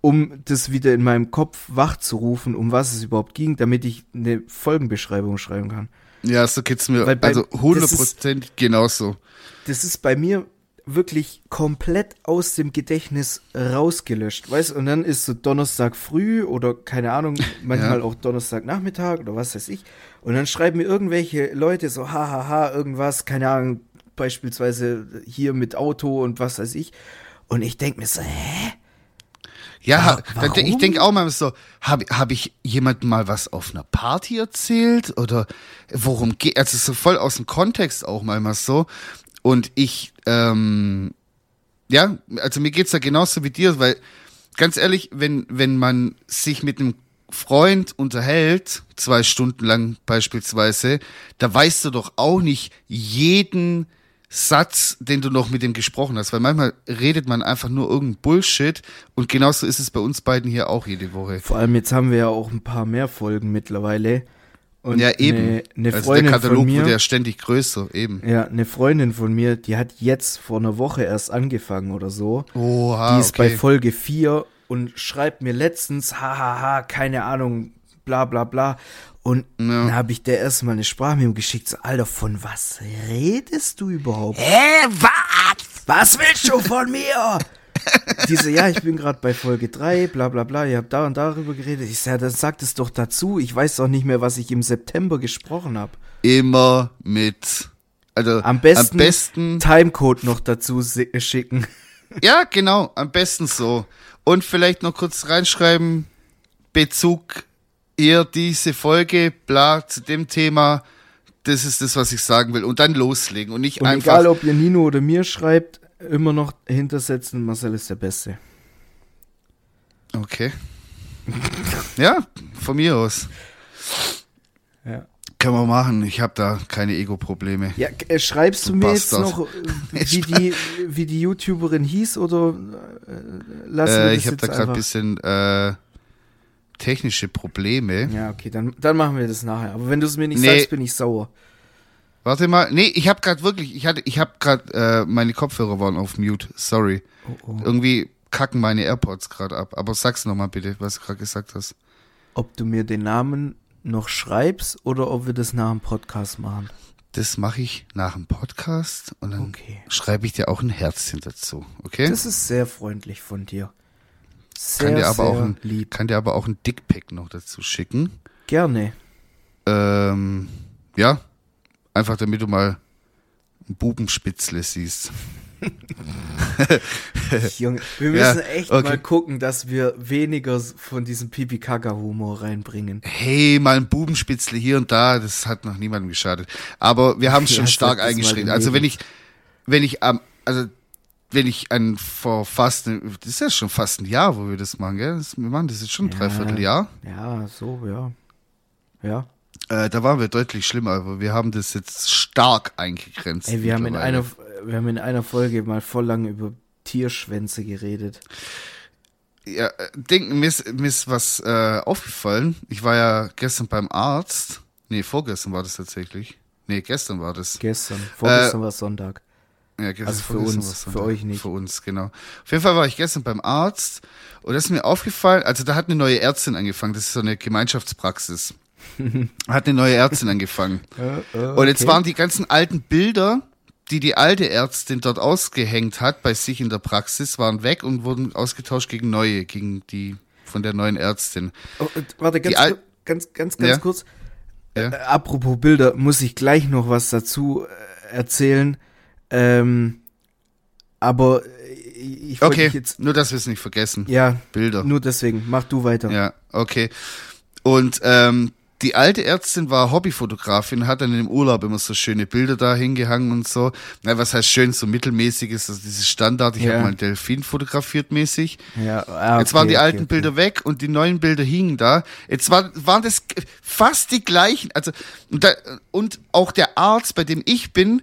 um das wieder in meinem Kopf wach zu rufen, um was es überhaupt ging, damit ich eine Folgenbeschreibung schreiben kann. ja, so geht's mir, Weil bei- also das ist- 100% genauso. Das ist bei mir wirklich komplett aus dem Gedächtnis rausgelöscht, weißt und dann ist so Donnerstag früh oder keine Ahnung, manchmal Ja. auch Donnerstag Nachmittag oder was weiß ich und dann schreiben mir irgendwelche Leute so hahaha irgendwas, keine Ahnung, beispielsweise hier mit Auto und was weiß ich und ich denk mir so, hä? Ja, Wa- dann, denk- ich warum? denke auch mal so, habe hab ich jemandem mal was auf einer Party erzählt oder worum geht, also so voll aus dem Kontext auch manchmal so und ich, ähm, ja, also mir geht's da genauso wie dir, weil ganz ehrlich, wenn, wenn man sich mit einem Freund unterhält, zwei Stunden lang beispielsweise, da weißt du doch auch nicht jeden Satz, den du noch mit dem gesprochen hast, weil manchmal redet man einfach nur irgendein Bullshit und genauso ist es bei uns beiden hier auch jede Woche. Vor allem jetzt haben wir ja auch ein paar mehr Folgen mittlerweile und ja, eben. eine, eine also der Freundin Katalog von mir wird ja ständig größer, eben. Ja, eine Freundin von mir, die hat jetzt vor einer Woche erst angefangen oder so. Oha, die ist bei okay. Folge 4 und schreibt mir letztens, hahaha, keine Ahnung, bla bla bla. Und Ja. dann habe ich der erstmal eine Sprachmemo geschickt, so, Alter, von was redest du überhaupt? Hä, was? Was willst du von mir? diese, ja, ich bin gerade bei Folge 3, bla bla bla, ihr habt da und darüber geredet. Ich sage, dann sagt es doch dazu. Ich weiß doch nicht mehr, was ich im September gesprochen habe. Immer mit. Also Am besten, am besten Timecode noch dazu si- schicken. Ja, genau, am besten so. Und vielleicht noch kurz reinschreiben, Bezug ihr diese Folge, bla, zu dem Thema. Das ist das, was ich sagen will. Und dann loslegen und nicht Und einfach. egal, ob ihr Nino oder mir schreibt, immer noch hintersetzen, Marcel ist der Beste. Okay. ja, von mir aus. Ja. Kann man machen. Ich habe da keine Ego-Probleme. Ja, äh, schreibst du Du mir jetzt Bastard. noch, äh, wie die, wie die YouTuberin hieß oder äh, lassen wir Äh, das ich habe jetzt da gerade ein bisschen äh, technische Probleme. Ja, okay, dann, dann machen wir das nachher. Aber wenn du es mir nicht Nee. sagst, bin ich sauer. Warte mal. Nee, ich habe gerade wirklich, ich hatte, ich habe gerade, äh, meine Kopfhörer waren auf Mute. Sorry. Oh, oh. Irgendwie kacken meine AirPods gerade ab. Aber sag's noch mal bitte, was du gerade gesagt hast. Ob du mir den Namen noch schreibst oder ob wir das nach dem Podcast machen. Das mache ich nach dem Podcast und dann Okay. schreibe ich dir auch ein Herzchen dazu. Okay? Das ist sehr freundlich von dir. Sehr, kann dir aber sehr auch ein, lieb. kann dir aber auch ein Dickpick noch dazu schicken. Gerne. Ähm, ja, einfach damit du mal ein Bubenspitzle siehst. Junge, wir Ja, müssen echt okay. mal gucken, dass wir weniger von diesem Pipi-Kaka-Humor reinbringen. Hey, mal ein Bubenspitzle hier und da, das hat noch niemandem geschadet. Aber wir haben es Ja, schon stark eingeschränkt. Also wenn ich, wenn ich am, also wenn ich an vor fast, das ist ja schon fast ein Jahr, wo wir das machen, gell? Das, wir machen das jetzt schon ein Ja. Dreivierteljahr. Ja, so, ja. Ja. Äh, da waren wir deutlich schlimmer, aber wir haben das jetzt stark eingegrenzt. Ey, wir haben in einer, wir haben in einer Folge mal voll lang über Tierschwänze geredet. Ja, äh, Ding, mir ist, mir ist was äh, aufgefallen. Ich war ja gestern beim Arzt. Nee, vorgestern war das tatsächlich. Nee, gestern war das. Gestern. Vorgestern war Sonntag. Ja, gestern, Also für uns, für euch nicht. Für uns, genau. Auf jeden Fall war ich gestern beim Arzt und das ist mir aufgefallen, also da hat eine neue Ärztin angefangen, das ist so eine Gemeinschaftspraxis. hat eine neue Ärztin angefangen. Und jetzt waren die ganzen alten Bilder, die die alte Ärztin dort ausgehängt hat bei sich in der Praxis, waren weg und wurden ausgetauscht gegen neue, gegen die von der neuen Ärztin. Oh, und warte, ganz, Al- ganz, ganz, ganz Ja. kurz. Ja. Äh, apropos Bilder, muss ich gleich noch was dazu äh, erzählen. Ähm, aber äh, ich wollte Okay, jetzt. nur dass wir es nicht vergessen. Ja, Bilder. nur deswegen. Mach du weiter. Ja, okay. Und ähm, die alte Ärztin war Hobbyfotografin, hat dann im Urlaub immer so schöne Bilder da hingehangen und so. Na, was heißt schön, so mittelmäßiges, also dieses Standard. Ich Ja. habe mal einen Delfin fotografiert mäßig. Ja, ah, Jetzt waren okay, die okay, alten okay. Bilder weg und die neuen Bilder hingen da. Jetzt war, waren das fast die gleichen. Also und, da, und auch der Arzt, bei dem ich bin,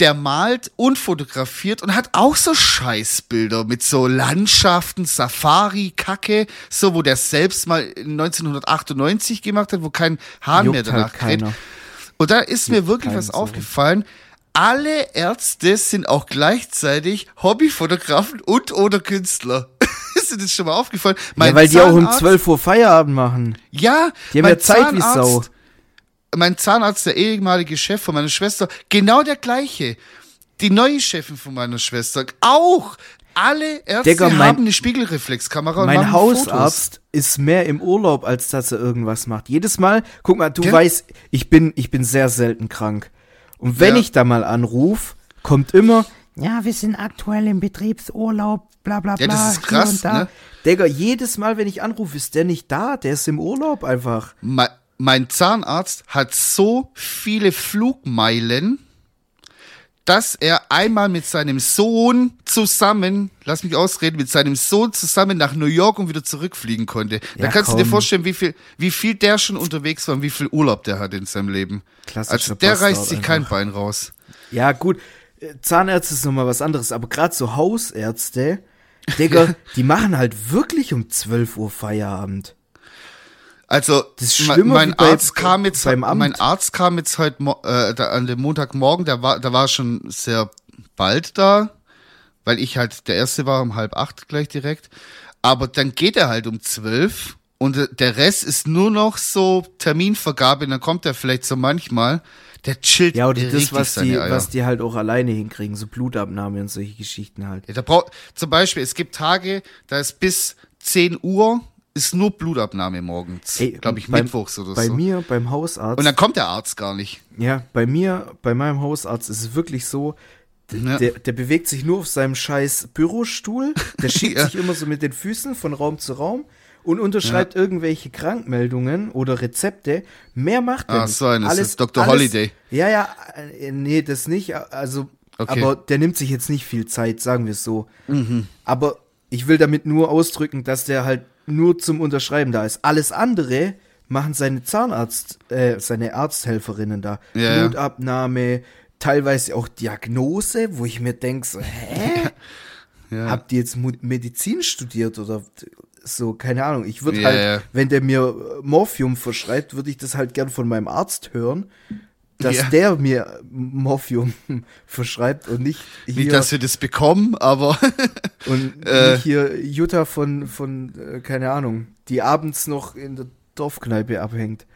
der malt und fotografiert und hat auch so Scheißbilder mit so Landschaften, Safari-Kacke, so wo der selbst mal 1998 gemacht hat, wo kein Hahn Juckt mehr danach halt kräht. Und da ist mir wirklich was aufgefallen. Alle Ärzte sind auch gleichzeitig Hobbyfotografen und oder Künstler. ist dir das schon mal aufgefallen? Ja, weil die auch um Zahnarzt- 12 Uhr Feierabend machen. Ja, Die haben mein ja Zeit wie Sau. Mein Zahnarzt, der ehemalige Chef von meiner Schwester, genau der gleiche. Die neue Chefin von meiner Schwester, auch. Alle Ärzte Digga, mein- haben eine Spiegelreflexkamera und Mein Hausarzt ist mehr im Urlaub, als dass er irgendwas macht. Jedes Mal, guck mal, du Ja. weißt, ich bin, ich bin sehr selten krank. Und wenn Ja. ich da mal anrufe, kommt immer, ja, wir sind aktuell im Betriebsurlaub, bla bla bla. Ja, das ist krass, ne? Digga, jedes Mal, wenn ich anrufe, ist der nicht da, der ist im Urlaub einfach. Mein, mein Zahnarzt hat so viele Flugmeilen, dass er einmal mit seinem Sohn zusammen, lass mich ausreden, mit seinem Sohn zusammen nach New York und wieder zurückfliegen konnte. da Ja, kannst du dir komm. vorstellen, wie viel, wie viel der schon unterwegs war und wie viel Urlaub der hat in seinem Leben. Klassischer Also der Bastard reißt sich kein einfach. Bein raus. Ja, gut, äh, Zahnärzte ist nochmal was anderes, aber gerade so Hausärzte, Digga, die machen halt wirklich um 12 Uhr Feierabend. Also Das ist me- schlimmer mein wie bei- Arzt kam jetzt mein Arzt kam jetzt heute äh, da, an dem Montagmorgen, der war da war schon sehr bald da, weil ich halt der erste war um halb acht gleich direkt. Aber dann geht er halt um zwölf Und äh, der Rest ist nur noch so Terminvergabe, und dann kommt er vielleicht so manchmal. Der chillt Ja, oder das, was die, Eier. was die halt auch alleine hinkriegen, so Blutabnahme und solche Geschichten halt. Ja, da braucht, zum Beispiel, es gibt Tage, da ist bis 10 Uhr ist nur Blutabnahme morgens. Glaube ich, beim- mittwochs oder Bei so. mir, beim Hausarzt, Und dann kommt der Arzt gar nicht. ja, bei mir, bei meinem Hausarzt ist es wirklich so, Ja. der, der bewegt sich nur auf seinem scheiß Bürostuhl, der schiebt Ja. sich immer so mit den Füßen von Raum zu Raum und unterschreibt irgendwelche Krankmeldungen oder Rezepte. Mehr macht er Ah, nicht. so ein, das ist Dr. Holiday. Ja, ja, äh, nee, das nicht. Also, Okay. aber der nimmt sich jetzt nicht viel Zeit, sagen wir es so. Mhm. Aber ich will damit nur ausdrücken, dass der halt nur zum Unterschreiben da ist. Alles andere machen seine Zahnarzt, äh, seine Arzthelferinnen da. Ja. Blutabnahme, teilweise auch Diagnose, wo ich mir denke, so, hä? Ja. Habt ihr jetzt Medizin studiert oder so, keine Ahnung. Ich würde Ja, halt, ja. wenn der mir Morphium verschreibt, würde ich das halt gern von meinem Arzt hören, dass Ja. der mir Morphium verschreibt und nicht hier, Nicht, dass wir das bekommen, aber und äh, nicht hier Jutta von, von äh, keine Ahnung, die abends noch in der Dorfkneipe abhängt.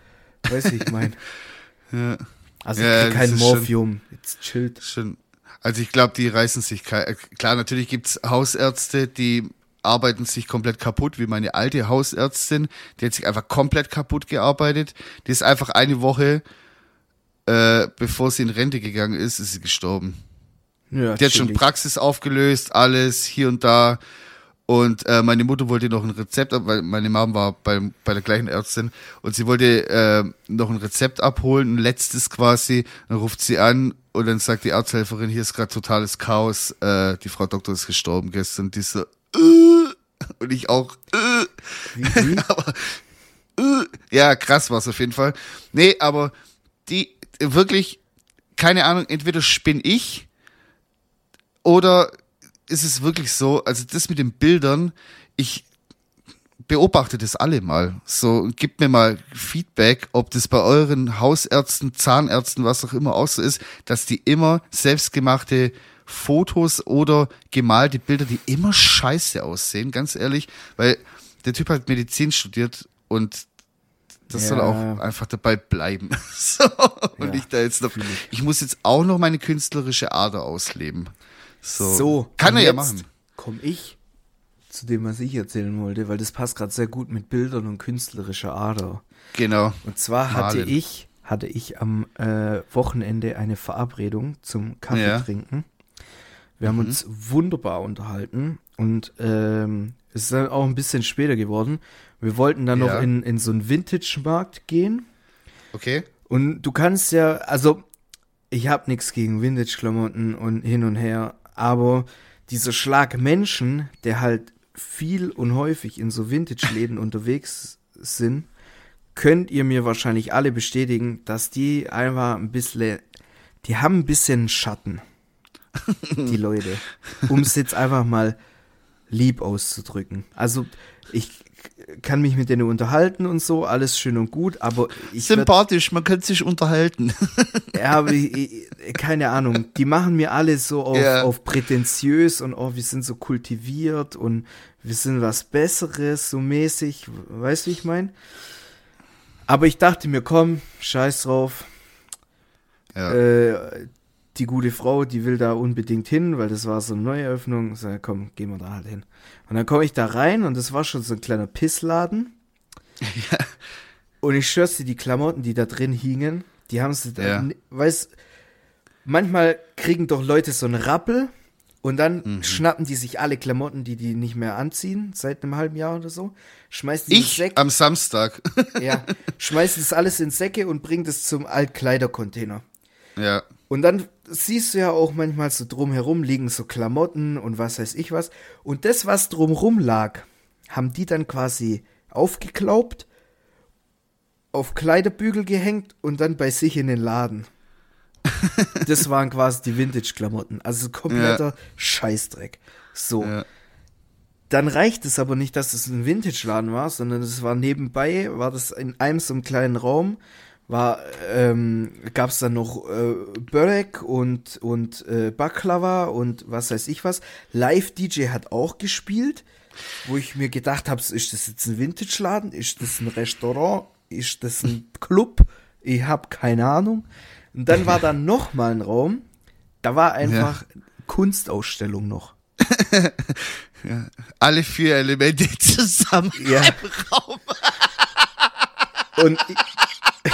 Weiß ich mein. Ja. Also Ja, kein schon- Morphium. Jetzt chillt. schon. Also ich glaube, die reißen sich kei- klar, natürlich gibt's Hausärzte, die arbeiten sich komplett kaputt, wie meine alte Hausärztin, die hat sich einfach komplett kaputt gearbeitet. Die ist einfach eine Woche, äh, bevor sie in Rente gegangen ist, ist sie gestorben. Ja, Die hat schon. Praxis aufgelöst, alles hier und da. Und äh, meine Mutter wollte noch ein Rezept, ab- weil meine Mom war bei, bei der gleichen Ärztin und sie wollte äh, noch ein Rezept abholen, ein letztes quasi. Dann ruft sie an und dann sagt die Arzthelferin, hier ist gerade totales Chaos, äh, die Frau Doktor ist gestorben gestern. Die so, äh, und ich auch, äh, aber, äh, ja, krass war's auf jeden Fall. Nee, aber die, wirklich, keine Ahnung, entweder spinn ich oder ist es wirklich so, also das mit den Bildern, ich beobachte das alle mal. So, gebt mir mal Feedback, ob das bei euren Hausärzten, Zahnärzten, was auch immer auch so ist, dass die immer selbstgemachte Fotos oder gemalte Bilder, die immer scheiße aussehen, ganz ehrlich, weil der Typ hat Medizin studiert und das soll Ja. auch einfach dabei bleiben. so, und Ja, ich da jetzt noch, ich muss jetzt auch noch meine künstlerische Ader ausleben. So, So, kann er ja machen. Komm ich zu dem, was ich erzählen wollte, weil das passt gerade sehr gut mit Bildern und künstlerischer Ader. Genau. Und zwar hatte Malen. ich, hatte ich am äh, Wochenende eine Verabredung zum Kaffee Ja. trinken. Wir haben uns wunderbar unterhalten und ähm, ist dann auch ein bisschen später geworden. Wir wollten dann Ja. noch in, in so einen Vintage-Markt gehen. Okay. Und du kannst ja, also ich habe nichts gegen Vintage-Klamotten und hin und her, aber dieser Schlag Menschen, der halt viel und häufig in so Vintage-Läden unterwegs sind, könnt ihr mir wahrscheinlich alle bestätigen, dass die einfach ein bisschen, die haben ein bisschen Schatten, die Leute, um es jetzt einfach mal lieb auszudrücken. Also ich kann mich mit denen unterhalten und so, alles schön und gut, aber ich Sympathisch, man könnte sich unterhalten. ja, aber ich, ich, keine Ahnung. Die machen mir alle so auf, Ja. auf prätentiös und oh, wir sind so kultiviert und wir sind was Besseres, so mäßig. Weißt du, wie ich meine? Aber ich dachte mir, komm, scheiß drauf. Ja. Äh, die gute Frau, die will da unbedingt hin, weil das war so eine Neueröffnung. Sag, komm, gehen wir da halt hin. Und dann komme ich da rein und das war schon so ein kleiner Pissladen. Und ich schwör's dir, die Klamotten, die da drin hingen, die haben sie da, Ja. weiß, manchmal kriegen doch Leute so einen Rappel und dann Mhm. schnappen die sich alle Klamotten, die die nicht mehr anziehen, seit einem halben Jahr oder so, schmeißen die ich Säcke, am Samstag. ja, schmeißen das alles in Säcke und bringen das zum Altkleidercontainer. ja. Und dann siehst du ja auch manchmal so drumherum liegen so Klamotten und was weiß ich was. Und das, was drumherum lag, haben die dann quasi aufgeklaubt, auf Kleiderbügel gehängt und dann bei sich in den Laden. das waren quasi die Vintage-Klamotten. Also kompletter Scheißdreck. So. Ja. Dann reicht es aber nicht, dass es ein Vintage-Laden war, sondern es war nebenbei, war das in einem so einem kleinen Raum, war, ähm, gab es dann noch äh, Börek und, und äh, Baklava und was weiß ich was. Live-DJ hat auch gespielt. wo ich mir gedacht habe, ist das jetzt ein Vintage-Laden? Ist das ein Restaurant? Ist das ein Club? Ich habe keine Ahnung. Und dann war da noch mal ein Raum, da war einfach Kunstausstellung noch. Alle vier Elemente zusammen Ja. im Raum. Und ich,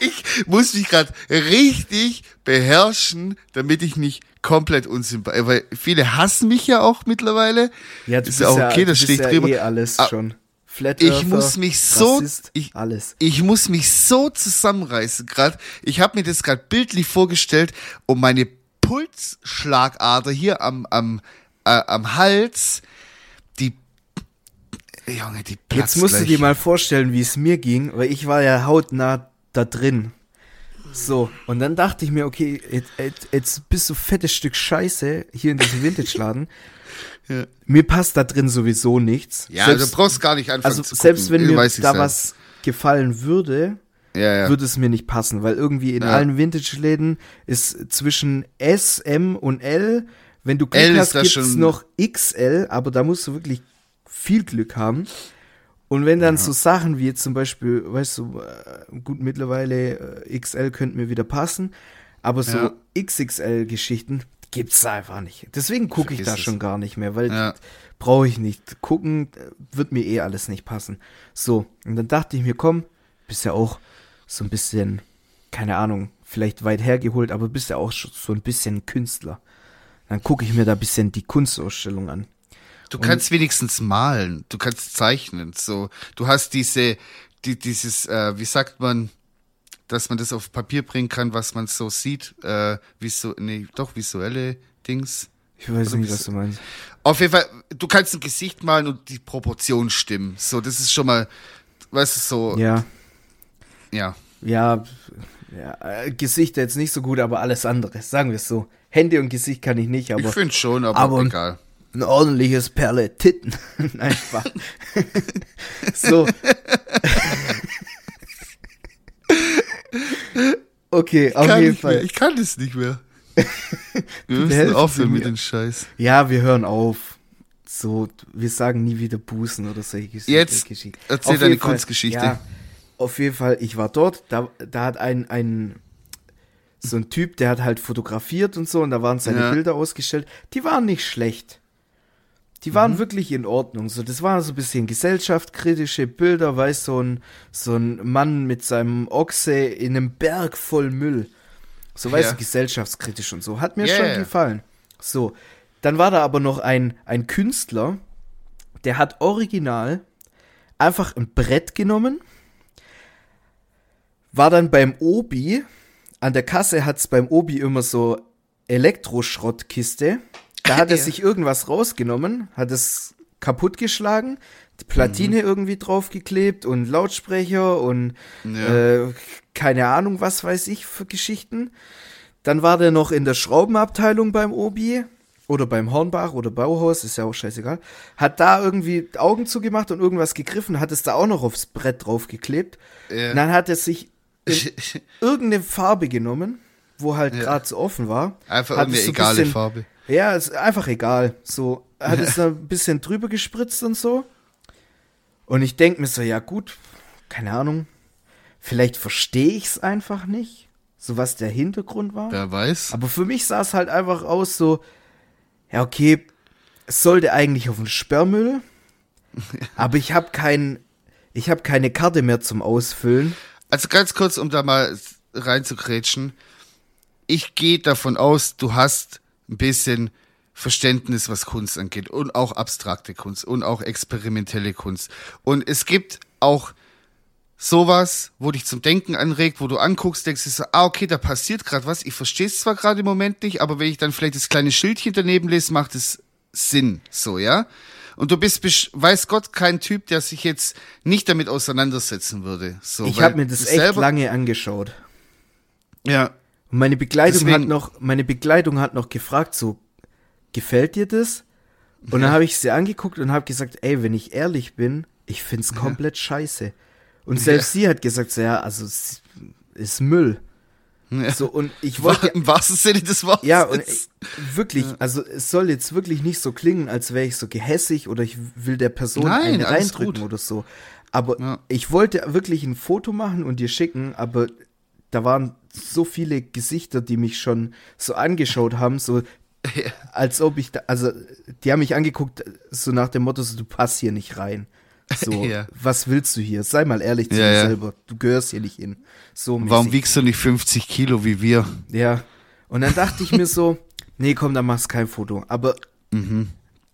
Ich muss mich gerade richtig beherrschen, damit ich nicht komplett unsympathisch, weil viele hassen mich ja auch mittlerweile. ja, du ist bist ja auch ja, okay, das steht ja drüber. eh alles Ah, schon. Flat Ich muss mich so, Rassist, ich, alles. ich muss mich so zusammenreißen gerade. Ich habe mir das gerade bildlich vorgestellt, um meine Pulsschlagader hier am, am, äh, am Hals, Junge, die platzt Jetzt musst du dir mal vorstellen, wie es mir ging, weil ich war ja hautnah da drin. So, und dann dachte ich mir, okay, jetzt, jetzt, jetzt bist du fettes Stück Scheiße hier in diesem Vintage-Laden. Ja. Mir passt da drin sowieso nichts. Ja, selbst, du brauchst gar nicht anfangen also zu selbst gucken. wenn mir Weiß ich da selbst. was gefallen würde, ja, ja. würde es mir nicht passen, weil irgendwie in Ja. allen Vintage-Läden ist zwischen S, M und L, wenn du Glück L ist hast, gibt's schon- noch XL, aber da musst du wirklich viel Glück haben. Und wenn dann so Sachen wie jetzt zum Beispiel, weißt du, äh, gut, mittlerweile äh, XL könnte mir wieder passen, aber so Ja. XXL-Geschichten gibt's da einfach nicht. Deswegen gucke ich da es. schon gar nicht mehr, weil Ja. brauche ich nicht. Gucken äh, wird mir eh alles nicht passen. So, und dann dachte ich mir, komm, bist ja auch so ein bisschen, keine Ahnung, vielleicht weit hergeholt, aber bist ja auch so ein bisschen Künstler. Dann gucke ich mir da ein bisschen die Kunstausstellung an. Du kannst wenigstens malen, du kannst zeichnen. So, du hast diese, die, dieses, äh, wie sagt man, dass man das auf Papier bringen kann, was man so sieht, äh, visu nee, doch visuelle Dings. Ich weiß Oder nicht, was du meinst. Auf jeden Fall, du kannst ein Gesicht malen und die Proportionen stimmen. So, das ist schon mal, weißt du, so, ja. Ja, ja, ja äh, Gesicht jetzt nicht so gut, aber alles andere, sagen wir es so. Hände und Gesicht kann ich nicht, Ich aber finde schon, aber, aber- egal. Ein ordentliches Perle Titten. Nein, Spaß. so. okay, auf kann jeden nicht mehr, Fall. ich kann das nicht mehr. Wir müssen aufhören mit dem Scheiß. Ja, wir hören auf. So, wir sagen nie wieder Bußen oder solche Geschichten. Jetzt Geschichten. erzähl Auf deine Fall, Kunstgeschichte. Ja, auf jeden Fall, ich war dort, da, da hat ein, ein, so ein Typ, der hat halt fotografiert und so und da waren seine Ja. Bilder ausgestellt. Die waren nicht schlecht. Die waren Mhm. wirklich in Ordnung. So, das waren so ein bisschen gesellschaftskritische Bilder, weißt so ein, so ein Mann mit seinem Ochse in einem Berg voll Müll. So, weißt Ja. du, gesellschaftskritisch und so. Hat mir Ja, schon gefallen. So, dann war da aber noch ein, ein Künstler, der hat original einfach ein Brett genommen, war dann beim Obi, an der Kasse hat's beim Obi immer so Elektroschrottkiste, da hat er Ja. sich irgendwas rausgenommen, hat es kaputtgeschlagen, die Platine Mhm. irgendwie draufgeklebt und Lautsprecher und Ja. äh, keine Ahnung, was weiß ich für Geschichten. Dann war der noch in der Schraubenabteilung beim Obi oder beim Hornbach oder Bauhaus, ist ja auch scheißegal. Hat da irgendwie Augen zugemacht und irgendwas gegriffen, hat es da auch noch aufs Brett draufgeklebt. Ja. Dann hat er sich in irgendeine Farbe genommen, wo halt gerade so offen war. Einfach hat irgendeine es so ein egale bisschen- Farbe. Ja, ist einfach egal. So, hat es da ein bisschen drüber gespritzt und so. Und ich denke mir so, ja gut, keine Ahnung. Vielleicht verstehe ich es einfach nicht, so was der Hintergrund war. Wer weiß. Aber für mich sah es halt einfach aus so, ja okay, es sollte eigentlich auf den Sperrmüll, aber ich habe kein, ich habe keine Karte mehr zum Ausfüllen. Also ganz kurz, um da mal reinzukrätschen. Ich gehe davon aus, du hast ein bisschen Verständnis, was Kunst angeht und auch abstrakte Kunst und auch experimentelle Kunst. Und es gibt auch sowas, wo dich zum Denken anregt, wo du anguckst, denkst du so, ah, okay, da passiert gerade was. Ich verstehe es zwar gerade im Moment nicht, aber wenn ich dann vielleicht das kleine Schildchen daneben lese, macht es Sinn, so, ja? Und du bist, weiß Gott, kein Typ, der sich jetzt nicht damit auseinandersetzen würde. So, ich habe mir das echt lange angeschaut. Ja, Und meine Begleitung Deswegen- hat noch, meine Begleitung hat noch gefragt, so, gefällt dir das? Und dann habe ich sie angeguckt und habe gesagt, ey, wenn ich ehrlich bin, ich find's komplett scheiße. Und selbst sie hat gesagt, so, ja, also es ist Müll. So, und ich wollte. Im wahrsten Sinne des Wortes. Ja, und ich, wirklich, also es soll jetzt wirklich nicht so klingen, als wäre ich so gehässig oder ich will der Person Nein, einen reindrücken gut. oder so. Aber Ja. ich wollte wirklich ein Foto machen und dir schicken, aber da waren so viele Gesichter, die mich schon so angeschaut haben, so als ob ich da, also die haben mich angeguckt, so nach dem Motto, so, du passt hier nicht rein. So, Ja. was willst du hier? Sei mal ehrlich zu Ja, dir ja. selber. Du gehörst hier nicht hin. So Warum wiegst du nicht 50 Kilo wie wir? Ja. Und dann dachte ich mir so, nee, komm, dann machst kein Foto. Aber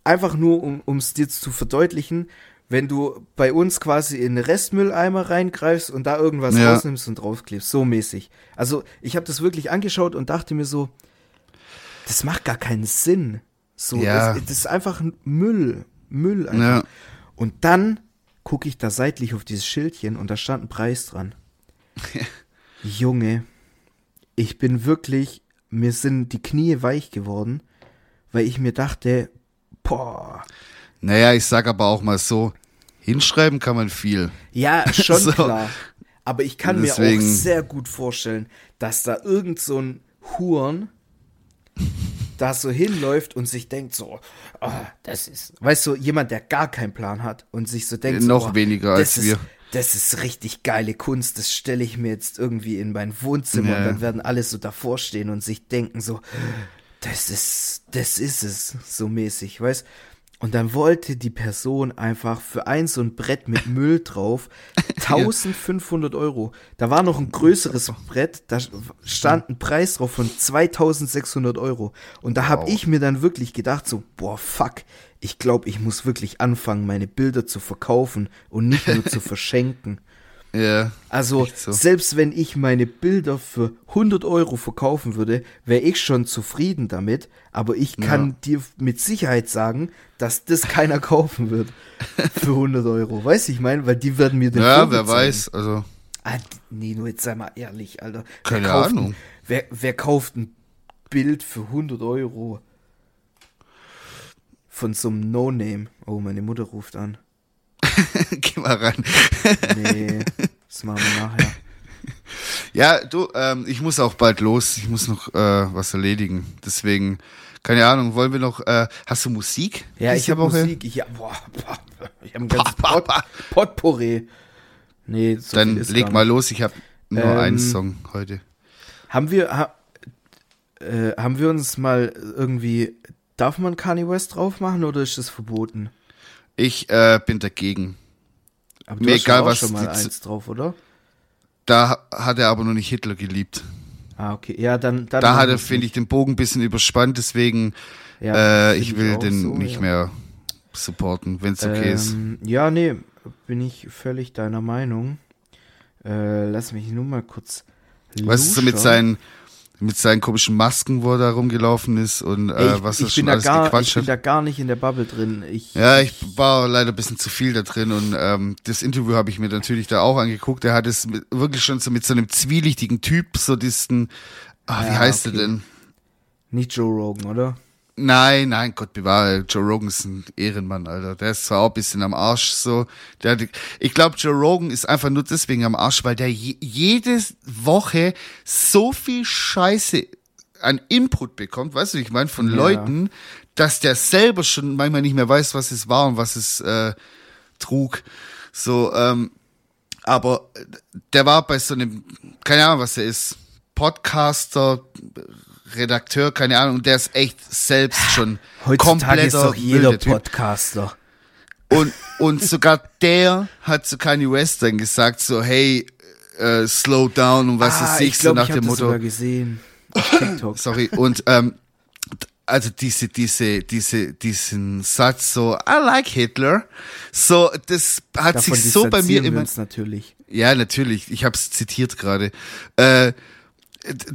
einfach nur, um es dir zu verdeutlichen, wenn du bei uns quasi in den Restmülleimer reingreifst und da irgendwas Ja. rausnimmst und draufklebst, so mäßig. Also ich habe das wirklich angeschaut und dachte mir so, das macht gar keinen Sinn. So, Ja. das, das ist einfach ein Müll. Müll einfach. Ja. Und dann gucke ich da seitlich auf dieses Schildchen und da stand ein Preis dran. Junge, ich bin wirklich, mir sind die Knie weich geworden, weil ich mir dachte, boah, Naja, ich sag aber auch mal so, hinschreiben kann man viel. ja, schon So. klar. Aber ich kann mir Deswegen- auch sehr gut vorstellen, dass da irgend so ein Huren da so hinläuft und sich denkt so, oh, das ist, weißt du, jemand, der gar keinen Plan hat und sich so denkt, so, Noch oh, weniger als ist, wir. Das ist richtig geile Kunst, das stelle ich mir jetzt irgendwie in mein Wohnzimmer Ja. und dann werden alle so davor stehen und sich denken so, das ist, das ist es, so mäßig, weißt Und dann wollte die Person einfach für ein so ein Brett mit Müll drauf 1500 Euro. Da war noch ein größeres Brett, da stand ein Preis drauf von 2600 Euro. Und da habe Wow. ich mir dann wirklich gedacht, so, boah, fuck, ich glaube, ich muss wirklich anfangen, meine Bilder zu verkaufen und nicht nur zu verschenken. Ja. Also, so. selbst wenn ich meine Bilder für 100 Euro verkaufen würde, wäre ich schon zufrieden damit. Aber ich kann Ja. dir mit Sicherheit sagen, dass das keiner kaufen wird für 100 Euro. Weißt du, ich meine, weil die werden mir den Ja, Vogel wer zeigen. weiß. Also, Ah, nee, nur jetzt sei mal ehrlich, Alter. Keine wer Ahnung. Ein, wer, wer kauft ein Bild für 100 Euro? Von so einem No-Name. Oh, meine Mutter ruft an. geh mal ran. Nee, das machen wir nachher. Ja, du, ähm, ich muss auch bald los. Ich muss noch äh, was erledigen. Deswegen, keine Ahnung, wollen wir noch, äh, hast du Musik? Ja, ich habe? Musik. Ich, ja, boah, boah, ich habe ein ganzes Pot, Potpourri. Nee, so Dann leg mal los, ich habe nur Ähm, einen Song heute. Haben wir, ha, äh, haben wir uns mal irgendwie, darf man Kanye West drauf machen oder ist das verboten? Ich äh, bin dagegen. Aber Mir hast egal, was schon mal eins drauf, oder? Da hat er aber noch nicht Hitler geliebt. Ah, okay. Ja, dann, dann Da hat er, finde ich, den Bogen ein bisschen überspannt, deswegen Ja, äh, ich will auch den so, nicht ja. mehr supporten, wenn es okay ist. Ähm, ja, nee, bin ich völlig deiner Meinung. Äh, lass mich nur mal kurz. Was ist so mit seinen, mit seinen komischen Masken, wo er da rumgelaufen ist und äh, ich, was ich er bin schon alles gar, ich gequatscht bin hat? da gar nicht in der Bubble drin. Ich, Ja, ich war leider ein bisschen zu viel da drin und ähm, das Interview habe ich mir natürlich da auch angeguckt. Er hat es mit, wirklich schon so mit so einem zwielichtigen Typ, so diesen, ah, wie Ja, heißt okay. er denn? Nicht Joe Rogan, oder? Nein, nein, Gott bewahre, Joe Rogan ist ein Ehrenmann, Alter. Der ist zwar auch ein bisschen am Arsch, so. Der, ich glaube, Joe Rogan ist einfach nur deswegen am Arsch, weil der je, jede Woche so viel Scheiße an Input bekommt, weißt du, ich meine, von Ja. Leuten, dass der selber schon manchmal nicht mehr weiß, was es war und was es äh, trug. So, ähm, aber der war bei so einem, keine Ahnung, was er ist, Podcaster, Redakteur, keine Ahnung, und der ist echt selbst schon Heutzutage ist kompletter doch jeder. Podcaster. Und, und sogar der hat zu Kanye West dann gesagt, so, hey, äh, slow down und was ah, ist ich ich, so nach ich dem Motto. sogar gesehen. Sorry, und ähm, also diese, diese, diese, diesen Satz so, I like Hitler, so, das hat Davon sich so bei mir immer, natürlich. ja, natürlich. Ich habe es zitiert gerade. Äh,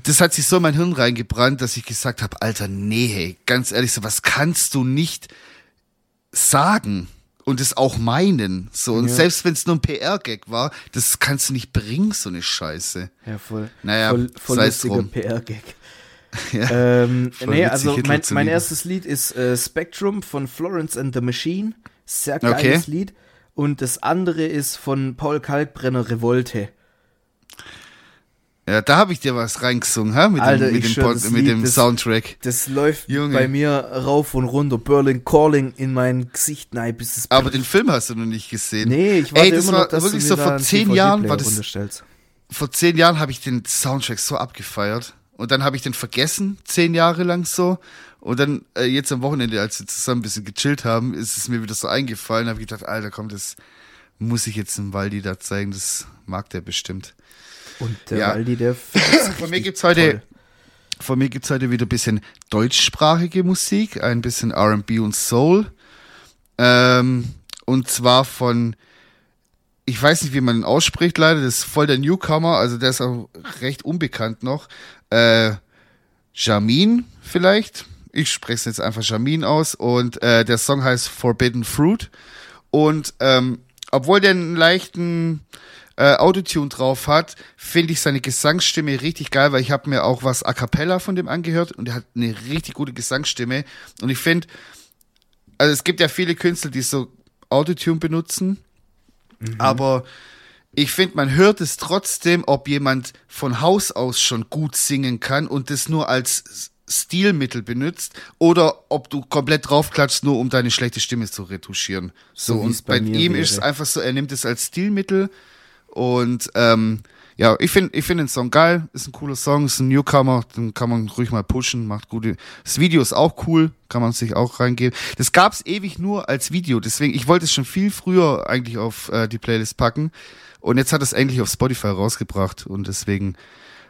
das hat sich so in mein Hirn reingebrannt, dass ich gesagt habe, Alter, nee, hey, ganz ehrlich, so was kannst du nicht sagen und es auch meinen. So und Ja. selbst wenn es nur ein PR-Gag war, das kannst du nicht bringen, so eine Scheiße. Ja, voll. Naja, voll, voll lustiger drum. PR-Gag. Ja. Ähm, nee, also mein, mein erstes Lied ist äh, Spectrum von Florence and the Machine. Sehr geiles Okay. Lied. Und das andere ist von Paul Kalkbrenner Revolte. Ja, da habe ich dir was reingesungen, hä? Mit Alter, dem, mit dem, Pod, mit Lied, dem das- Soundtrack. Das läuft Junge. bei mir rauf und runter. Berlin Calling in mein Gesicht. Nein, bis es. Aber den Film hast du noch nicht gesehen. nee, ich warte Ey, das immer war noch, dass wirklich so vor zehn Jahren war das-. Vor zehn Jahren habe ich den Soundtrack so abgefeiert. Und dann habe ich den vergessen, zehn Jahre lang so. Und dann äh, jetzt am Wochenende, als wir zusammen ein bisschen gechillt haben, ist es mir wieder so eingefallen. habe ich gedacht, Alter, komm, das muss ich jetzt dem Waldi da zeigen. Das mag der bestimmt. Und der Ja. Waldi, der Von mir gibt's heute, toll. von mir gibt's heute wieder ein bisschen deutschsprachige Musik, ein bisschen R&B und Soul. Ähm, und zwar von, ich weiß nicht, wie man ihn ausspricht, leider, das ist voll der Newcomer, also der ist auch recht unbekannt noch. Äh, Jamin vielleicht. Ich spreche es jetzt einfach Jamin aus und äh, der Song heißt Forbidden Fruit. Und ähm, obwohl der einen leichten äh, Autotune drauf hat, finde ich seine Gesangsstimme richtig geil, weil ich habe mir auch was a cappella von dem angehört und er hat eine richtig gute Gesangsstimme. Und ich finde, also es gibt ja viele Künstler, die so Autotune benutzen, aber ich finde, man hört es trotzdem, ob jemand von Haus aus schon gut singen kann und das nur als Stilmittel benutzt oder ob du komplett draufklatschst, nur um deine schlechte Stimme zu retuschieren. So, So und bei, bei ihm wäre. ist es einfach so, er nimmt es als Stilmittel und ähm, ja, ich finde ich find den Song geil, ist ein cooler Song, ist ein Newcomer, den kann man ruhig mal pushen, macht gute. Das Video ist auch cool, kann man sich auch reingeben. Das gab's ewig nur als Video, deswegen, ich wollte es schon viel früher eigentlich auf äh, die Playlist packen und jetzt hat es endlich auf Spotify rausgebracht und deswegen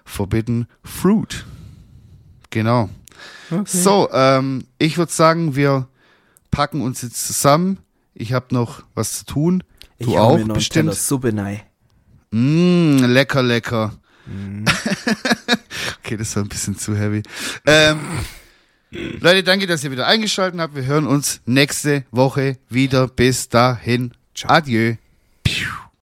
Forbidden Fruit. Genau. So, ähm, ich würde sagen, wir packen uns jetzt zusammen. Ich habe noch was zu tun. Ich Du hau auch bestimmt. Suppe rein. Mm, lecker, lecker. Mhm. okay, das war ein bisschen zu heavy. Ähm, Leute, danke, dass ihr wieder eingeschaltet habt. Wir hören uns nächste Woche wieder. Bis dahin. Adieu.